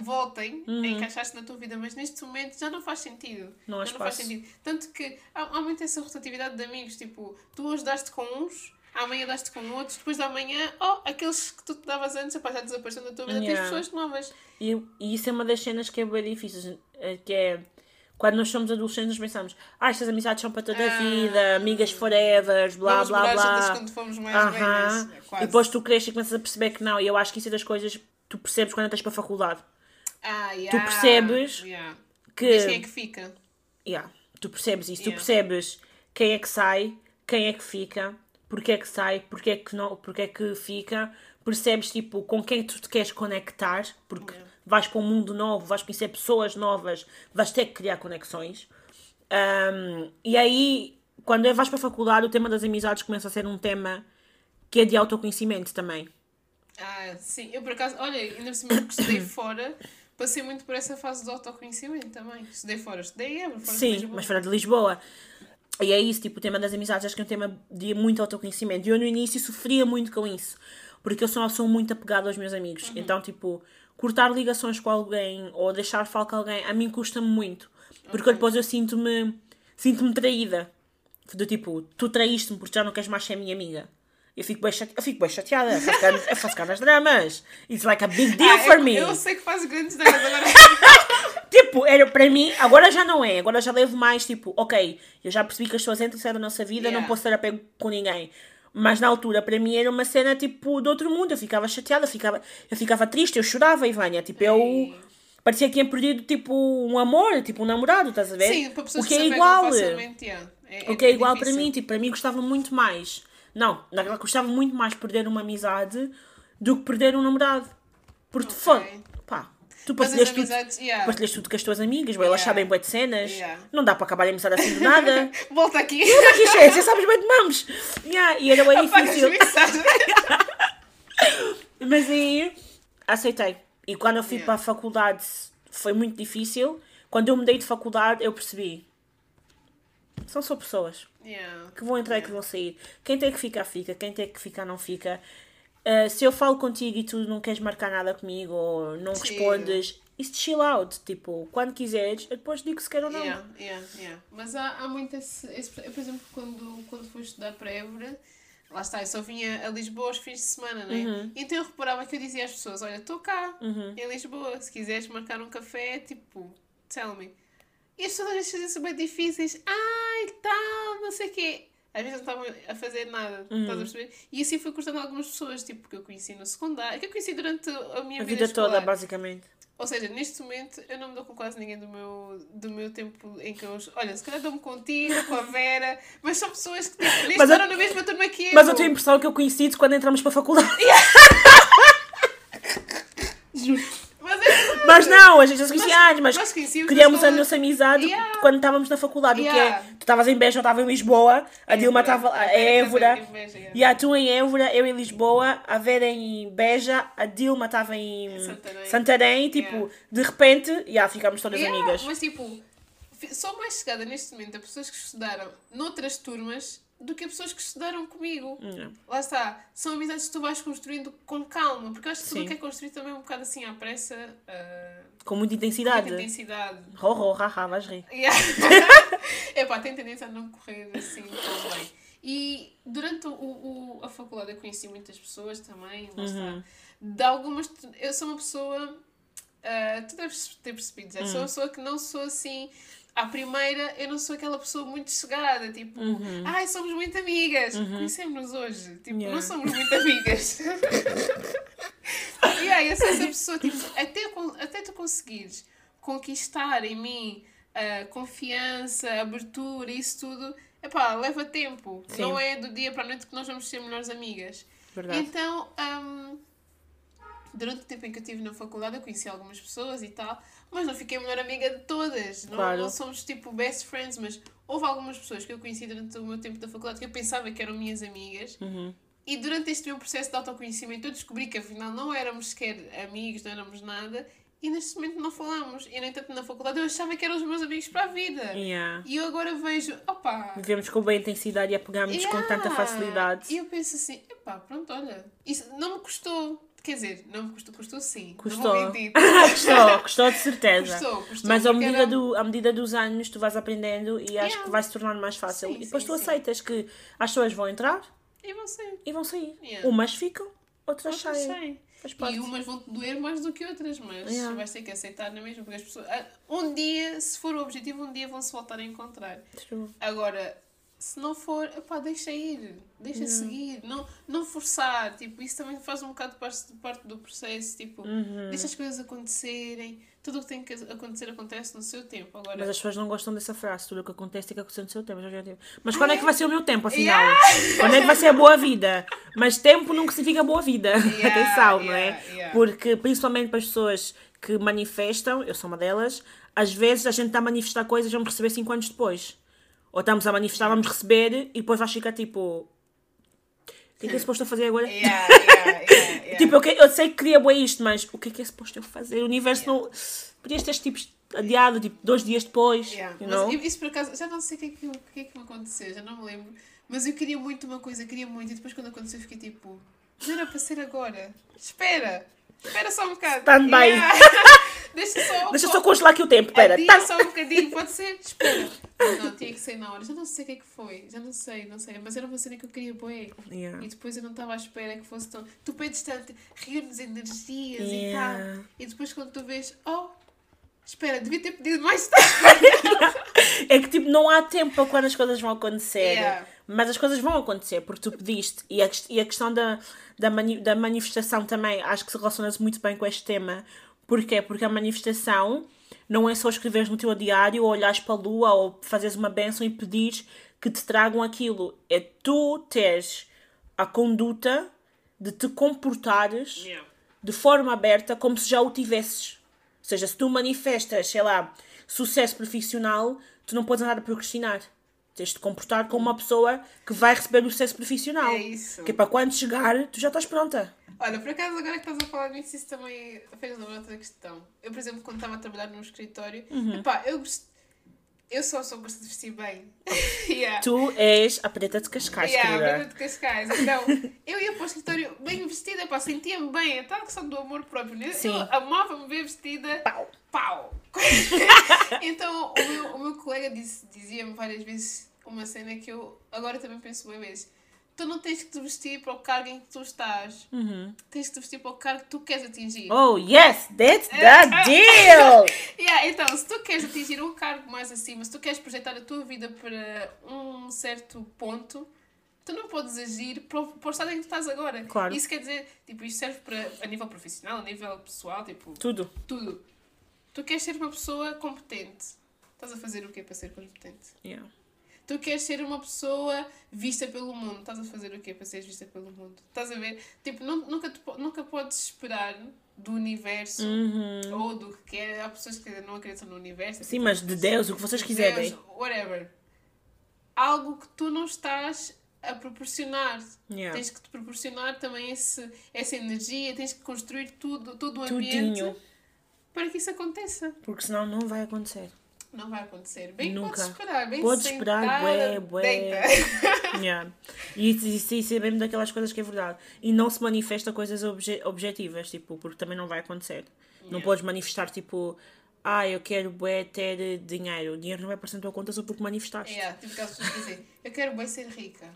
voltem Uhum. a encaixar-se na tua vida, mas neste momento já não faz sentido. Não já não faz sentido. Tanto que há, há muito essa rotatividade de amigos, tipo, tu hoje daste com uns, amanhã daste com outros, depois da manhã, oh, aqueles que tu te davas antes, opá, já desapareceram da tua vida, Yeah. tens pessoas novas. E, e isso é uma das cenas que é bem difícil, eh, que é quando nós somos adolescentes nós pensamos, ah, estas amizades são para toda a Ah. vida, amigas forever, blá blá juntas blá. quando formos mais Aham. velhas. É. E depois tu cresces e começas a perceber que não, e eu acho que isso é das coisas que tu percebes quando entras para a faculdade. Ah, yeah. tu percebes Yeah. Que, Vês quem é que fica. yeah, tu percebes isso, tu Yeah. percebes quem é que sai, quem é que fica, porque é que sai, porque é que, não, porque é que fica, percebes tipo com quem tu te queres conectar, porque Yeah. vais para um mundo novo, vais conhecer pessoas novas, vais ter que criar conexões. Um, e aí, quando vais para a faculdade, o tema das amizades começa a ser um tema que é de autoconhecimento também. Ah, sim. Eu por acaso, olha, ainda por cima porque estudei fora, passei muito por essa fase do autoconhecimento também. Estudei fora, estudei em Évora, fora de Sim, Lisboa. mas fora de Lisboa. E é isso, tipo, o tema das amizades, acho que é um tema de muito autoconhecimento. E eu no início sofria muito com isso, porque eu sou uma pessoa muito apegada aos meus amigos. Então, tipo, cortar ligações com alguém ou deixar de falar com alguém, a mim custa-me muito. Porque depois eu sinto-me sinto-me traída. Do tipo, tu traíste-me porque já não queres mais ser minha amiga. Eu fico bem chateada, eu fico bem chateada, eu faço cara- eu faço nas dramas. It's like a big deal Ah, for eu, me. eu sei que faz grandes danos agora. Tipo, era para mim, agora já não é. Agora já levo mais, tipo, ok, eu já percebi que as pessoas entram e saem da nossa vida, Yeah. não posso ter apego com ninguém. Mas na altura, para mim, era uma cena, tipo, do outro mundo. Eu ficava chateada, eu ficava, eu ficava triste, eu chorava, Ivânia. Tipo, eu... Parecia que tinha perdido, tipo, um amor, tipo, um namorado, estás a ver? Sim, para pessoas o que é igual. yeah. é, O que é igual difícil. para mim, tipo, para mim gostava muito mais. Não, naquela gostava muito mais perder uma amizade do que perder um namorado. Porque, Ok. foda pá, tu partilhas tudo, yeah. partilhas tudo com as tuas amigas, bem, elas Yeah. sabem bué de cenas. Yeah. Não dá para acabar a amizade assim do nada. Volta aqui. Aqui, cheia, você sabes bem de mamos. Yeah, e era bem difícil. Mas aí aceitei. E quando eu fui Yeah. para a faculdade foi muito difícil. Quando eu mudei de faculdade eu percebi. São só pessoas Yeah. que vão entrar e que vão sair. Quem tem que ficar, fica. Quem tem que ficar, não fica. Uh, se eu falo contigo e tu não queres marcar nada comigo ou não Chill. respondes, isso chill out. Tipo, quando quiseres, eu depois digo se quer ou não. Yeah, yeah, yeah. Mas há, há muito esse, esse- eu, Por exemplo, quando, quando fui estudar para Évora, lá está, eu só vinha a Lisboa aos fins de semana, não é? Uhum. Então eu reparava que eu dizia às pessoas: Olha, estou cá, em Lisboa, se quiseres marcar um café, tipo, tell me. E as pessoas às vezes faziam-se bem difíceis: Ai, tal, não sei o quê. Às vezes não estavam a fazer nada, Uhum. estás a perceber? E assim fui cortando algumas pessoas, tipo, que eu conheci no secundário, que eu conheci durante a minha A vida, vida toda, escolar. basicamente. Ou seja, neste momento eu não me dou com quase ninguém do meu, do meu tempo em que eu. Olha, se calhar dou-me contigo, com a Vera, mas são pessoas que tipo, nem estudaram na mesma turma que eu. Mas eu tenho a impressão que eu conheci-te quando entramos para a faculdade. É Mas não, a gente já se conhecia Mas- antes, mas mas conhecíamos criamos a nossa amizade Yeah. quando estávamos na faculdade. O que Yeah. é? Tu estavas em Beja, eu estava em Lisboa, a Dilma estava Évora. Em yeah. E a tu em Évora, eu em Lisboa, a Vera em Beja, a Dilma estava em Santarém. Santarém. Tipo, Yeah. de repente, já ficámos todas Yeah, amigas. Mas tipo, sou mais chegada neste momento a pessoas que estudaram noutras turmas do que pessoas que estudaram comigo. Lá está, são amizades que tu vais construindo com calma, porque eu acho que tudo o que é construído também um bocado assim à pressa, ah, Com muita com intensidade. muita intensidade. Ro, ro, haha, vais rir. Yeah. Epá, tem tendência a não correr assim tão bem. E durante o, o- a faculdade eu conheci muitas pessoas também, lá está. De algumas, eu sou uma pessoa, ah, tu deves ter percebido, já, sou uma pessoa que não sou assim, à primeira eu não sou aquela pessoa muito chegada, tipo, ai, somos muito amigas. Conhecemos-nos hoje, tipo, Yeah. não somos muito amigas. e aí, eu sou essa pessoa, tipo, até, até tu conseguires conquistar em mim a confiança, a abertura, isso tudo, epá, leva tempo. Sim. Não é do dia para a noite que nós vamos ser melhores amigas. Verdade. Então, hum, durante o tempo em que eu estive na faculdade, eu conheci algumas pessoas e tal, mas não fiquei a melhor amiga de todas. Não, Claro. não somos tipo best friends, mas houve algumas pessoas que eu conheci durante o meu tempo da faculdade que eu pensava que eram minhas amigas. Uhum. E durante este meu processo de autoconhecimento, eu descobri que afinal não éramos sequer amigos, não éramos nada. E neste momento não falamos. E, no entanto, na faculdade eu achava que eram os meus amigos para a vida. Yeah. E eu agora vejo, opá, Vivemos com boa intensidade e apegamos com tanta Yeah. facilidade. E eu penso assim, epá, pronto, olha, isso não me custou. Quer dizer, não me custou, custou sim. Custou. Não vou mentir. custou, custou de certeza. Custou, custou, Mas à medida, era- do, à medida dos anos tu vais aprendendo e acho Yeah. que vai se tornar mais fácil. Sim, e depois sim, tu sim. aceitas que as pessoas vão entrar E você? e vão sair. Yeah. Umas ficam, outras Outras saem. saem. E umas vão-te doer mais do que outras, mas Yeah. vais ter que aceitar na mesma, porque as pessoas. ah, Um dia, se for o objetivo, um dia vão se voltar a encontrar. True. Agora, se não for, epá, deixa ir, deixa seguir, não, não forçar. Tipo, isso também faz um bocado parte, parte do processo. Tipo, Uhum. deixa as coisas acontecerem. Tudo o que tem que acontecer acontece no seu tempo. Agora, Mas as pessoas não gostam dessa frase. Tudo o que acontece tem que acontecer no seu tempo. Mas quando é que vai ser o meu tempo, afinal? Quando é que vai ser a boa vida? Mas tempo não significa boa vida. Atenção, não é? yeah, yeah. Porque, principalmente para as pessoas que manifestam, eu sou uma delas, às vezes a gente está a manifestar coisas e vamos receber 5 anos depois. Ou estamos a manifestar, vamos receber e depois vais ficar tipo. O que é que é suposto eu fazer agora? Yeah, yeah, yeah. Tipo, eu, que- eu sei que queria bué isto, mas o que é que é suposto eu fazer? O universo não. Podias ter tipo adiado, tipo, dois dias depois. Yeah, You mas know? eu- isso por acaso, já não sei o que, é que, o que é que me aconteceu, já não me lembro. Mas eu queria muito uma coisa, queria muito, e depois quando aconteceu fiquei tipo, não era para ser agora. Espera, espera só um bocado. Stand by. Deixa só. Deixa só congelar aqui o tempo, espera. Adia Tá. só um bocadinho, pode ser? Espera. Não, não, tinha que ser na hora. Já não sei o que é que foi, já não sei, não sei. Mas era uma cena que eu queria bué. Yeah. E depois eu não estava à espera que fosse tão. Tu pedes tanto, reúnes energias e Yeah. tal. E depois quando tu vês, oh, espera, devia ter pedido mais tarde. É que tipo, não há tempo para quando as coisas vão acontecer. Yeah. Mas as coisas vão acontecer porque tu pediste. E a, e a questão da, da, mani- da manifestação também acho que se relaciona-se muito bem com este tema. Porquê? Porque a manifestação não é só escreveres no teu diário ou olhares para a lua ou fazeres uma bênção e pedires que te tragam aquilo. É tu teres a conduta de te comportares de forma aberta como se já o tivesses. Ou seja, se tu manifestas, sei lá, sucesso profissional, tu não podes andar a procrastinar. Tens de comportar como uma pessoa que vai receber o sucesso profissional. É isso. Que é para quando chegar, tu já estás pronta. Olha, por acaso, agora que estás a falar nisso, isso também fez lembrar outra questão. Eu, por exemplo, quando estava a trabalhar num escritório, Uhum. epá, eu gost... Eu só, só gosto de vestir bem. yeah. Tu és a preta de Cascais, Yeah, querida. Bruna de Cascais. Então, eu ia para o escritório bem vestida, pá, sentia-me bem, é tal questão do amor próprio. né? Sim. Eu amava-me ver vestida. Pau. Pau! então, o meu, o meu colega dizia-me várias vezes uma cena que eu agora também penso bem vezes. Tu não tens que te vestir para o cargo em que tu estás. Tens que te vestir para o cargo que tu queres atingir. Uhum. Oh, yes, that's the deal! Yeah, então, se tu queres atingir um cargo mais acima, se tu queres projetar a tua vida para um certo ponto, tu não podes agir para o, para o estado em que tu estás agora. Claro. Isso quer dizer, tipo, isto serve para, a nível profissional, a nível pessoal, tipo, Tudo. tudo. Tu queres ser uma pessoa competente. Estás a fazer o quê para ser competente? Yeah. Tu queres ser uma pessoa vista pelo mundo. Estás a fazer o quê para seres vista pelo mundo? Estás a ver? Tipo, nu- nunca, te nunca podes esperar do universo Uhum. ou do que quer. Há pessoas que não acreditam no universo. Sim, mas de Deus, o que vocês Deus, quiserem. whatever. Algo que tu não estás a proporcionar. Yeah. Tens que te proporcionar também esse, essa energia, tens que construir tudo, todo o ambiente Tudinho. para que isso aconteça. Porque senão não vai acontecer. Não vai acontecer. Bem, Nunca. podes esperar. Bem Podes sentada, esperar, bué, bué. Deita. Yeah. E isso, isso, isso é mesmo daquelas coisas que é verdade. E não se manifesta coisas obje- objetivas, tipo, porque também não vai acontecer. Não Yeah. podes manifestar, tipo, ah, eu quero bué, ter dinheiro. O dinheiro não vai aparecer na tua conta só porque manifestaste. Yeah, tipo aquelas pessoas que dizem, eu quero bem ser rica.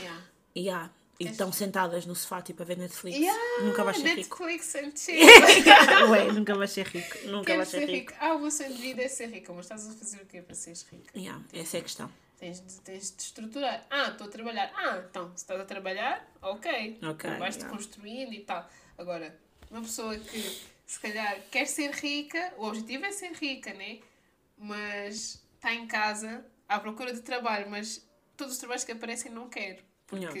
Yeah. Yeah. E estão sentadas no sofá, tipo, a ver Netflix. Yeah, Nunca vais ser rico. Netflix and chill. Ué, nunca vais ser rico. Nunca Quero vais ser ser rico. rico. Ah, o meu sonho de vida é ser rica, mas estás a fazer o quê para seres rica? Yeah, essa é a questão. Tens de, tens de estruturar. Ah, estou a trabalhar. Ah, então, se estás a trabalhar, ok. Ok, Vais-te yeah. construindo e tal. Agora, uma pessoa que se calhar quer ser rica, o objetivo é ser rica, né? Mas está em casa à procura de trabalho, mas todos os trabalhos que aparecem não quer. Porque não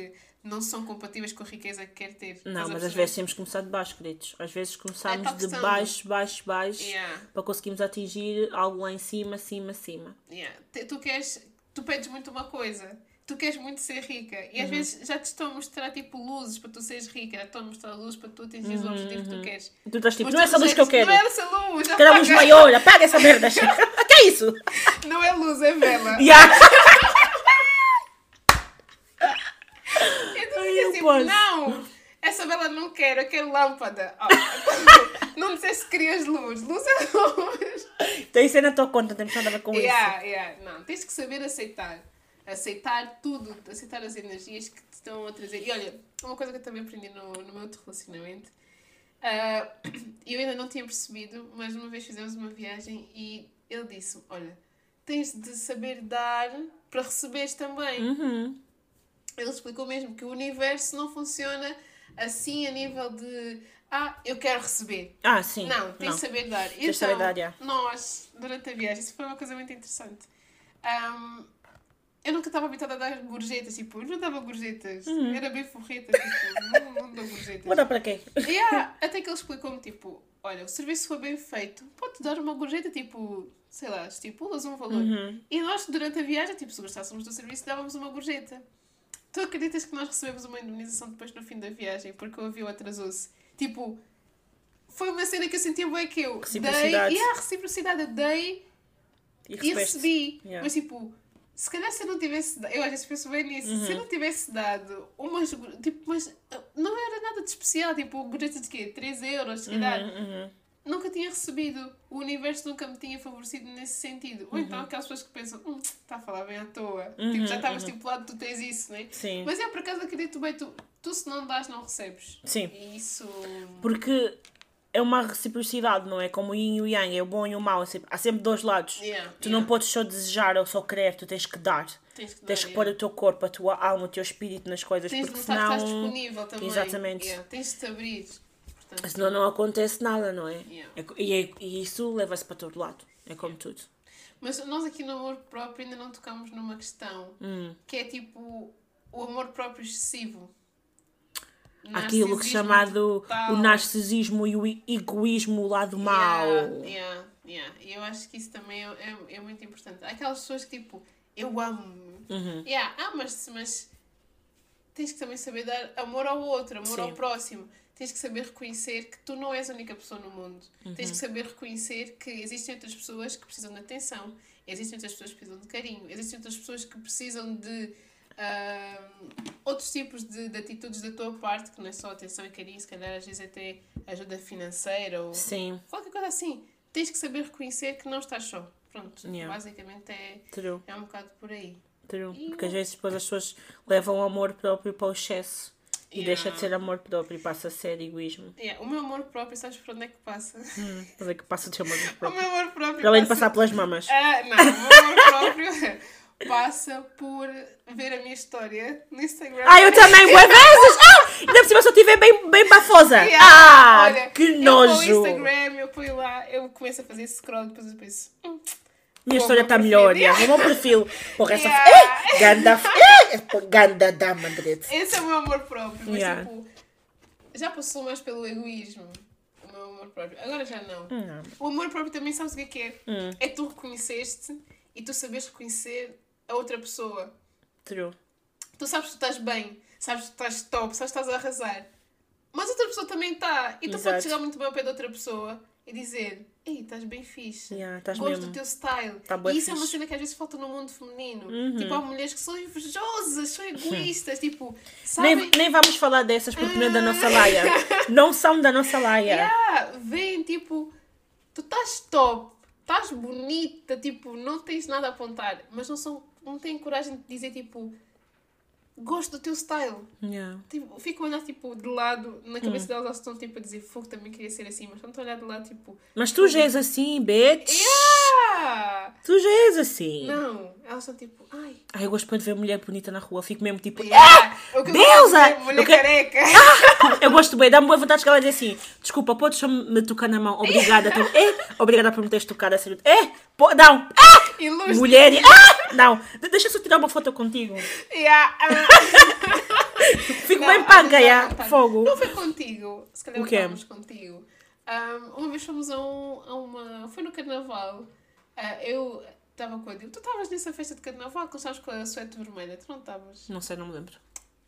são compatíveis com a riqueza que quer ter. Não, mas às vezes temos que começar de baixo, queridos. Às vezes É começamos tal de baixo, baixo, baixo, Yeah. para conseguirmos atingir algo lá em cima, cima, cima. Yeah. Tu queres, tu pedes muito uma coisa, tu queres muito ser rica e Uhum. às vezes já te estão a mostrar tipo luzes para tu seres rica, já estão a mostrar luzes para tu atingires o objetivo que tu queres. E tu estás tipo, Mas Uhum, não é essa luz que eu quero. Não é essa luz, Quero a luz apaga. maior, apaga essa merda. que é isso? Não é luz, é vela. Yeah. E tu Ai, ficas eu tipo, não, essa vela não quero, eu quero lâmpada. Ah, não disseste que querias luz, luz é luz. Tem isso aí na tua conta, temos nada a ver com isso. Yeah, yeah. Não, tens que saber aceitar. Aceitar tudo, aceitar as energias que te estão a trazer. E olha, uma coisa que eu também aprendi no, no meu outro relacionamento, ah, eu ainda não tinha percebido, mas uma vez fizemos uma viagem e ele disse olha, tens de saber dar para receberes também. Uhum. Ele explicou mesmo que o universo não funciona assim a nível de ah, eu quero receber. Ah, sim. Não, tens de saber dar. de saber dar, yeah. nós, durante a viagem, isso foi uma coisa muito interessante. Ahm, eu nunca estava habituada a dar gorjetas, tipo, eu não dava gorjetas. Era bem forreta, tipo, não, não dou gorjetas. Vou dar para quê? Yeah, até que ele explicou-me, tipo, olha, o serviço foi bem feito, pode dar uma gorjeta, tipo, sei lá, estipulas um valor. E nós, durante a viagem, tipo, se gostássemos do serviço, dávamos uma gorjeta. Tu acreditas que nós recebemos uma indemnização depois no fim da viagem, porque o avião atrasou-se? Tipo, foi uma cena que eu sentia bem que eu dei, e a reciprocidade, eu dei E e recebi. Yeah. Mas tipo, se calhar se eu não tivesse dado, eu às vezes penso bem nisso, se eu Uhum. não tivesse dado umas, tipo, mas não era nada de especial, tipo, gorjetas de quê? 3 euros, se calhar. Uhum, uhum. Nunca tinha recebido. O universo nunca me tinha favorecido nesse sentido. Ou Uhum. então aquelas pessoas que pensam, hum, está a falar bem à toa. tipo, já estava estipulado que tu tens isso, né? Sim. Mas é por acaso acredito bem, tu, tu se não dás, não recebes. Sim. E isso. Porque é uma reciprocidade, não é? Como o yin e o yang, é o bom e o mau. é Há sempre dois lados. Yeah, Tu yeah. não podes só desejar ou só querer, tu tens que dar. Tens que, Tens dar, que yeah. pôr o teu corpo, a tua alma, o teu espírito nas coisas, Tens de porque que senão, estás disponível também. Exatamente. Tens de te abrir. Portanto, senão não acontece nada, não é? Yeah. É co- e, é- e isso leva-se para todo lado. É como tudo. Mas nós aqui no amor próprio ainda não tocamos numa questão Hum. que é tipo o amor próprio excessivo. Aquilo que é Narcisismo chamado total. o narcisismo e o egoísmo, o lado mau. Yeah, yeah, yeah. E eu acho que isso também é, é, é muito importante. Há aquelas pessoas que tipo, eu amo. Uhum. Yeah, amas-te, mas tens que também saber dar amor ao outro, amor Sim. ao próximo. Tens que saber reconhecer que tu não és a única pessoa no mundo. Tens Uhum. que saber reconhecer que existem outras pessoas que precisam de atenção, existem outras pessoas que precisam de carinho, existem outras pessoas que precisam de ahm, outros tipos de, de atitudes da tua parte, que não é só atenção e carinho, se calhar às vezes até ajuda financeira ou Sim, qualquer coisa assim. Tens que saber reconhecer que não estás só. Pronto, Yeah. basicamente é, true, é um bocado por aí. true. E Porque às vezes depois as pessoas levam o amor próprio para o excesso e Yeah. deixa de ser amor próprio e passa a ser egoísmo. Yeah, o meu amor próprio, sabes por onde é que passa? Hum, mas é que passa a ser amor O próprio. meu amor próprio Para além de passa- passar pelas mamas. Ah, não, o meu amor próprio passa por ver a minha história no Instagram. Ah, eu também, boas vezes! Ah! Ainda por cima se eu estiver bem, bem bafosa. Yeah, Ah, olha, que Eu nojo! vou ao Instagram, eu ponho lá, eu começo a fazer scroll, depois eu penso, hum, Minha história está melhor, yeah. o meu perfil. Porra, essa. Yeah. Eh, Ganda. eh, pô, Ganda da Madrid. esse é o meu amor próprio. Mas Yeah. tipo, já passou mais pelo egoísmo. O meu amor próprio. Agora já não. Não. O amor próprio também sabes o que é que é? Hum. É tu reconheceste e tu saberes reconhecer a outra pessoa. True. Tu sabes que tu estás bem, sabes que tu estás top, sabes que estás a arrasar. Mas outra pessoa também está. E tu Exato. podes chegar muito bem ao pé da outra pessoa e dizer: Ei, estás bem fixe. Yeah, Gosto mesmo. do teu style. Tá e isso é uma fixe. cena que às vezes falta no mundo feminino. Uhum. Tipo, há mulheres que são invejosas, são egoístas. tipo, sabem. Nem, nem vamos falar dessas porque não é da nossa laia. Não são da nossa laia. Yeah, vem tipo, tu estás top, estás bonita, tipo, não tens nada a apontar, mas não, são, não têm coragem de dizer tipo, gosto do teu style. Yeah. Tipo, fico a olhar tipo de lado, na cabeça delas elas estão tipo a dizer fogo, também queria ser assim, mas estão a olhar de lado tipo. Mas tu já és assim, bitch. Yeah! Tu já és assim. Não, elas estão tipo, ai. Ai, eu gosto muito de ver mulher bonita na rua. Fico mesmo tipo. Yeah! Eu Deusa! é Mulher Eu careca! Eu gosto bem, dá-me boa vontade que ela diz assim: Desculpa, podes me tocar na mão? Obrigada. É, obrigada por me teres tocado a sério. É, pô, não. Ah, Ilustre! mulher. Ah, não. De- Deixa eu só tirar uma foto contigo. Yeah! ah. Fico Não, bem vezes dá já. Fogo. Não foi contigo. Se calhar O não quê? contigo. Ahm, uma vez fomos a, um, a uma. Foi no carnaval. Ah, eu estava com a Dil. Tu estavas nessa festa de carnaval que estavas com a suéte vermelha. Tu não estavas? Não sei, não me lembro.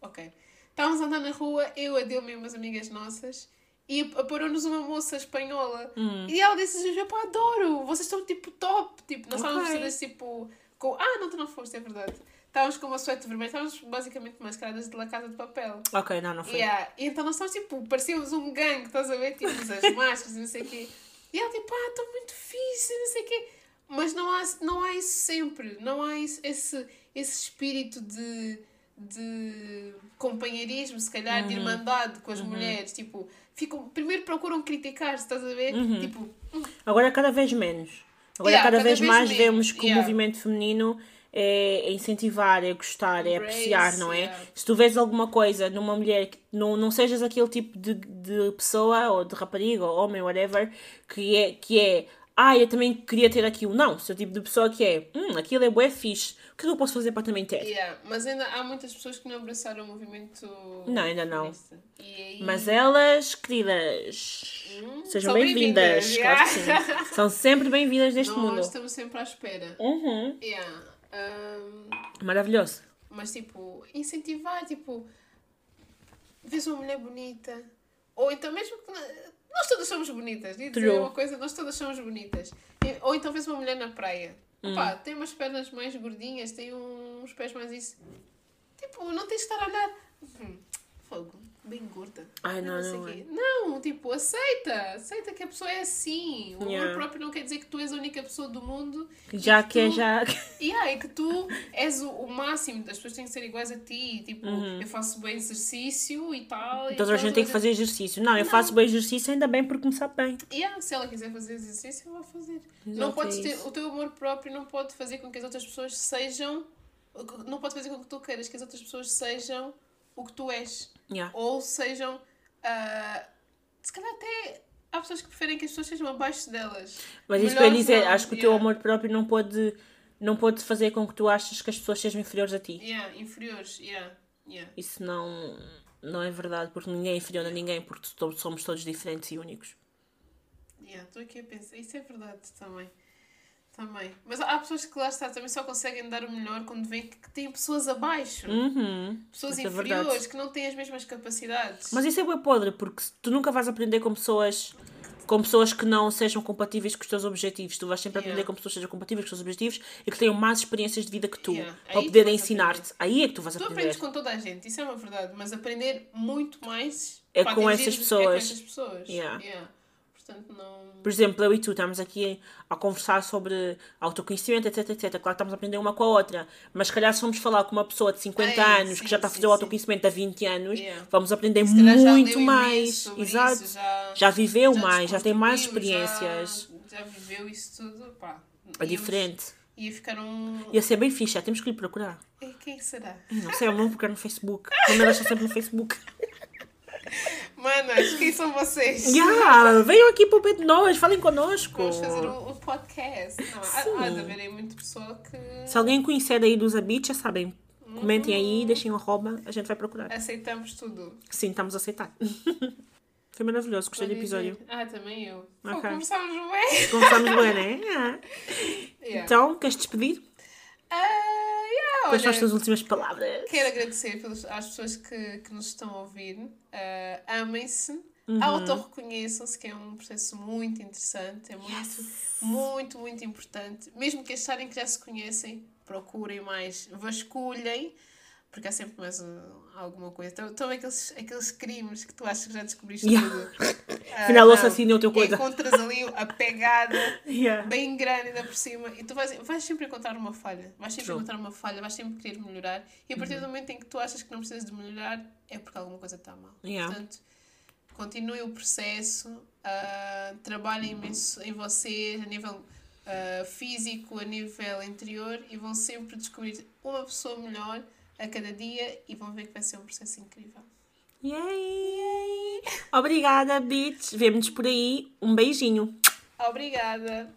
Ok. Estávamos a andar na rua, eu, a Dilma e umas amigas nossas, e aparou-nos uma moça espanhola. Hum. E ela disse: Eu pá, adoro, vocês estão tipo top. Tipo, nós estávamos vestidas tipo. Com... Ah, não, tu não foste, é verdade. Estávamos com uma suéte vermelha, estávamos basicamente mascaradas de La Casa de Papel. Ok, não, não foi. Yeah. E então nós estávamos tipo, parecíamos um gangue, estás a ver? Tipo, as máscaras e não sei o quê. E ela tipo, ah, estou muito fixe, não sei o quê. Mas não há, não há isso sempre. Não há isso, esse, esse espírito de, de companheirismo, se calhar, Uhum. de irmandade com as mulheres. Tipo, ficam, primeiro procuram criticar, estás a ver? Uhum. Tipo, Agora cada vez menos. Agora Yeah, cada, cada vez, vez mais menos, vemos que yeah. o movimento feminino é é incentivar, é gostar, é Embrace, apreciar, não é? yeah. Se tu vês alguma coisa numa mulher que não, não sejas aquele tipo de, de pessoa ou de rapariga ou homem, whatever, que é, que é ah, eu também queria ter aquilo. Não, se o tipo de pessoa que é hum, aquilo é bué fixe, o que é que eu posso fazer para também ter? yeah. mas ainda há muitas pessoas que não abraçaram o movimento. Não, ainda não. aí... Mas elas, queridas, Hum, sejam bem-vindas. claro que yeah. sim. São sempre bem-vindas neste Nós mundo. estamos sempre à espera. Uhum. Yeah. Um, Maravilhoso. mas tipo, incentivar, tipo, vês uma mulher bonita, ou então mesmo que nós todas somos bonitas, e dizer True. uma coisa, nós todas somos bonitas. Ou então vês uma mulher na praia, Hum. Tem umas pernas mais gordinhas, tem uns pés mais isso. Tipo, não tens de estar a olhar. Hum, fogo, bem gorda. Ai, não, sei não quê. é. Não, tipo, aceita. Aceita que a pessoa é assim. O Yeah. amor próprio não quer dizer que tu és a única pessoa do mundo. e Já que é tu- já. e aí que tu és o, o máximo, as pessoas têm que ser iguais a ti. Tipo, eu faço bem exercício e tal. e Toda a gente tem que fazer exercício. Não, eu faço bem exercício ainda bem porque começar bem. Yeah, se ela quiser fazer exercício, ela vai fazer. não Exato, podes é ter, o teu amor próprio não pode fazer com que as outras pessoas sejam. Não pode fazer com que tu queiras que as outras pessoas sejam o que tu és. Yeah. Ou sejam. ah, se calhar até. Há pessoas que preferem que as pessoas sejam abaixo delas. Mas isso para dizer, acho que o teu yeah. amor próprio não pode, não pode fazer com que tu aches que as pessoas sejam inferiores a ti. Yeah, inferiores. Yeah, yeah. Isso não, não é verdade, porque ninguém é inferior a ninguém, porque somos todos diferentes e únicos. Yeah, estou aqui a pensar. Isso é verdade também. Também. Mas há pessoas que lá está, também só conseguem dar o melhor quando veem que têm pessoas abaixo. Uhum. Pessoas é inferiores, verdade. que não têm as mesmas capacidades. Mas isso é bem podre, porque tu nunca vais aprender com pessoas com pessoas que não sejam compatíveis com os teus objetivos. Tu vais sempre aprender Yeah. com pessoas que sejam compatíveis com os teus objetivos e que tenham mais experiências de vida que tu, Yeah. Para tu vais ensinar-te. Aí é que tu vais Tu aprender. aprendes com toda a gente, isso é uma verdade, mas aprender muito mais É com essas É com pessoas. essas pessoas. Yeah. Portanto, não. Por exemplo, eu e tu estamos aqui a conversar sobre autoconhecimento, etc, etc. Claro que estamos a aprender uma com a outra, mas se calhar se formos falar com uma pessoa de 50 É, anos sim, que já está a sim, fazer o sim. autoconhecimento há 20 anos, Yeah. vamos aprender muito mais. Exato. isso, já, Já viveu já mais, já tem mais desconstruiu, já- experiências. Já, viveu isso tudo, pá. É diferente. Ia ficar um. Ia ser bem fixe, já temos que lhe procurar. Eh, Quem será? Não sei, eu não vou procurar no Facebook. Não me deixa sempre no Facebook. Manas, quem são vocês? Yeah, venham aqui para o pé de nós, falem connosco. Vamos fazer um, um podcast. Não, Sim. há de haver aí muita pessoa que Se alguém conhecer aí dos Habits, já sabem. Comentem Uhum. aí, deixem um arroba, a gente vai procurar. aceitamos tudo. Sim, estamos a aceitar. Foi maravilhoso, gostei do episódio. Ah, também eu. Pô, Ok. começámos bem. Conversamos bem, né? Ah. Yeah. Então, queres despedir? Ah, yeah, Quais são as tuas últimas palavras? Quero agradecer pelos, às pessoas que, que nos estão a ouvir. Ah, Amem-se, Uhum. autorreconheçam-se, que é um processo muito interessante, é muito, muito, muito importante. Mesmo que acharem que já se conhecem, procurem mais, vasculhem, Porque há sempre mais um, alguma coisa. Então, então aqueles, aqueles crimes que tu achas que já descobriste Yeah. tudo. Ah, Afinal, o não. assassino é outra coisa. Encontras ali a pegada Yeah. bem grande ainda por cima e tu vais, vais sempre encontrar uma falha. Vais sempre True. Uhum. encontrar uma falha, vais sempre querer melhorar. E a partir do momento em que tu achas que não precisas de melhorar, é porque alguma coisa está mal. Yeah. Portanto, continue o processo, ah, trabalhem imenso em vocês a nível ah, físico, a nível interior e vão sempre descobrir uma pessoa melhor a cada dia e vão ver que vai ser um processo incrível. Yay! Obrigada, bitch! Vemo-nos por aí. Um beijinho. Obrigada.